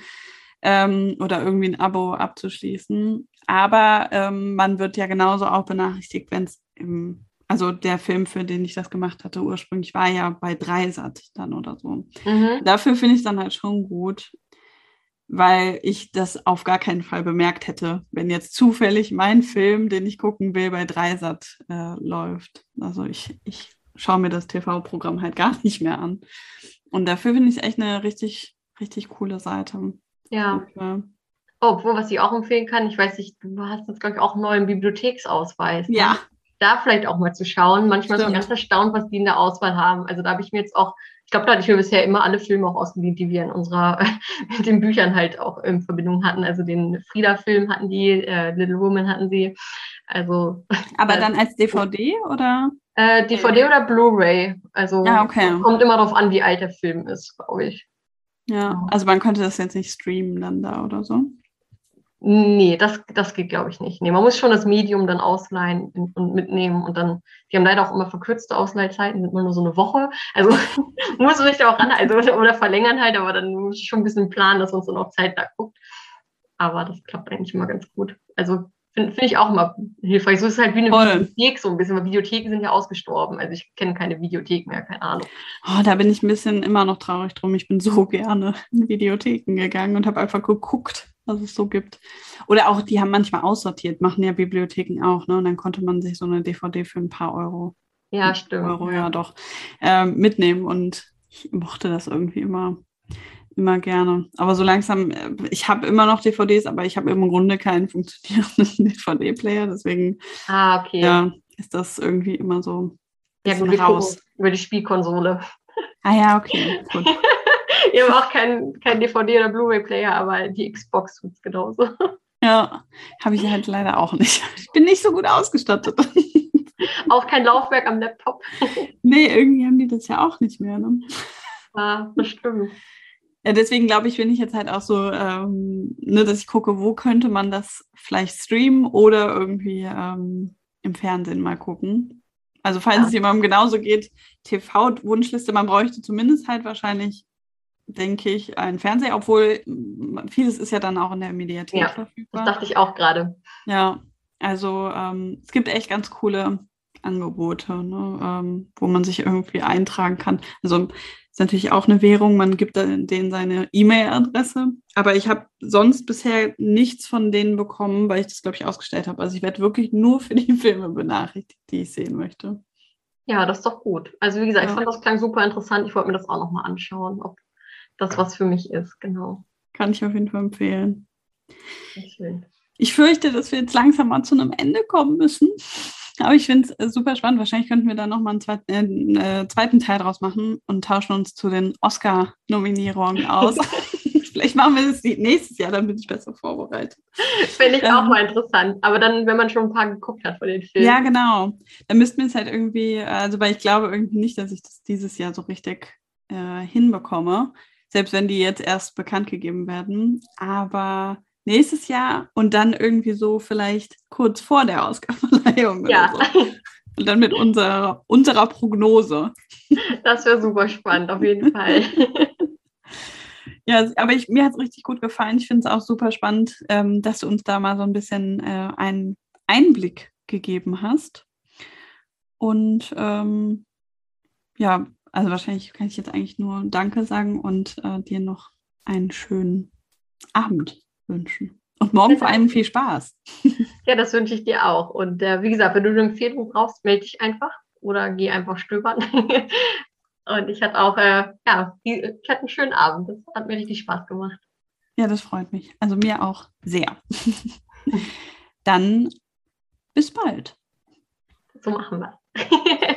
ähm, oder irgendwie ein Abo abzuschließen. Aber ähm, man wird ja genauso auch benachrichtigt, wenn es im, also der Film, für den ich das gemacht hatte, ursprünglich war ja bei Dreisat dann oder so. Mhm. Dafür finde ich es dann halt schon gut, weil ich das auf gar keinen Fall bemerkt hätte, wenn jetzt zufällig mein Film, den ich gucken will, bei Dreisat äh, läuft. Also ich, ich schaue mir das TV-Programm halt gar nicht mehr an. Und dafür finde ich es echt eine richtig, richtig coole Seite. Ja. Okay. Obwohl, was ich auch empfehlen kann, ich weiß nicht, du hast jetzt, glaube ich, auch einen neuen Bibliotheksausweis. Ne? Ja. Da vielleicht auch mal zu schauen. Manchmal Stimmt. ist man ganz erstaunt, was die in der Auswahl haben. Also da habe ich mir jetzt auch ich glaube, da hatte ich mir bisher immer alle Filme auch ausgeliehen, die wir in unserer, mit den Büchern halt auch in Verbindung hatten. Also den Frieda-Film hatten die, äh, Little Woman hatten sie. Also. Aber äh, dann als DVD oder? Äh, DVD oder Blu-ray. Also ja, okay. kommt immer darauf an, wie alt der Film ist, glaube ich. Ja, also man könnte das jetzt nicht streamen dann da oder so. Nee, das, das geht, glaube ich, nicht. Nee, man muss schon das Medium dann ausleihen und mitnehmen und dann, die haben leider auch immer verkürzte Ausleihzeiten, sind immer nur so eine Woche. Also muss man sich da auch ran, also oder verlängern halt, aber dann muss ich schon ein bisschen planen, dass man so noch Zeit da guckt. Aber das klappt eigentlich immer ganz gut. Also finde find ich auch immer hilfreich. So ist es halt wie eine Voll. Videothek so ein bisschen, weil Videotheken sind ja ausgestorben. Also ich kenne keine Videothek mehr, keine Ahnung. Oh, da bin ich ein bisschen immer noch traurig drum. Ich bin so gerne in Videotheken gegangen und habe einfach geguckt was es so gibt. Oder auch, die haben manchmal aussortiert, machen ja Bibliotheken auch, ne? Und dann konnte man sich so eine DVD für ein paar Euro. Ja, stimmt. Euro, ja, doch. Ähm, mitnehmen. Und ich mochte das irgendwie immer, immer gerne. Aber so langsam, äh, ich habe immer noch DVDs, aber ich habe im Grunde keinen funktionierenden DVD-Player. Deswegen ah, okay. ja, ist das irgendwie immer so. Ja, gut, raus. über die Spielkonsole. Ah ja, okay, gut. Wir haben auch keinen kein DVD- oder Blu-ray-Player, aber die Xbox tut es genauso. Ja, habe ich halt leider auch nicht. Ich bin nicht so gut ausgestattet. Auch kein Laufwerk am Laptop. Nee, irgendwie haben die das ja auch nicht mehr. Ne? Ja, das stimmt. Ja, deswegen glaube ich, bin ich jetzt halt auch so, ähm, ne, dass ich gucke, wo könnte man das vielleicht streamen oder irgendwie ähm, im Fernsehen mal gucken. Also falls ja. es jemandem genauso geht, TV-Wunschliste, man bräuchte zumindest halt wahrscheinlich denke ich, ein Fernseher, obwohl vieles ist ja dann auch in der Mediathek ja, verfügbar. Das dachte ich auch gerade. Ja, also ähm, es gibt echt ganz coole Angebote, ne, ähm, wo man sich irgendwie eintragen kann. Also ist natürlich auch eine Währung, man gibt denen seine E-Mail-Adresse. Aber ich habe sonst bisher nichts von denen bekommen, weil ich das, glaube ich, ausgestellt habe. Also ich werde wirklich nur für die Filme benachrichtigt, die ich sehen möchte. Ja, das ist doch gut. Also wie gesagt, ja. ich fand das klang super interessant. Ich wollte mir das auch nochmal anschauen, ob das was für mich ist, genau. Kann ich auf jeden Fall empfehlen. Ich fürchte, dass wir jetzt langsam mal zu einem Ende kommen müssen. Aber ich finde es äh, super spannend. Wahrscheinlich könnten wir da nochmal einen zweiten, äh, äh, zweiten Teil draus machen und tauschen uns zu den Oscar-Nominierungen aus. Vielleicht machen wir das nächstes Jahr, dann bin ich besser vorbereitet. Finde ich ähm, auch mal interessant. Aber dann, wenn man schon ein paar geguckt hat von den Filmen. Ja, genau. Dann müssten wir es halt irgendwie, also weil ich glaube irgendwie nicht, dass ich das dieses Jahr so richtig äh, hinbekomme selbst wenn die jetzt erst bekannt gegeben werden. Aber nächstes Jahr und dann irgendwie so vielleicht kurz vor der Oscarverleihung. Ja. So. Und dann mit unserer, unserer Prognose. Das wäre super spannend, auf jeden Fall. Ja, aber ich, mir hat es richtig gut gefallen. Ich finde es auch super spannend, ähm, dass du uns da mal so ein bisschen äh, einen Einblick gegeben hast. Und ähm, ja, also wahrscheinlich kann ich jetzt eigentlich nur Danke sagen und äh, dir noch einen schönen Abend wünschen. Und morgen vor allem viel Spaß. Ja, das wünsche ich dir auch. Und äh, wie gesagt, wenn du eine Empfehlung brauchst, melde dich einfach oder geh einfach stöbern. und ich hatte auch, äh, ja, ich hatte einen schönen Abend. Das hat mir richtig Spaß gemacht. Ja, das freut mich. Also mir auch sehr. Dann bis bald. So machen wir.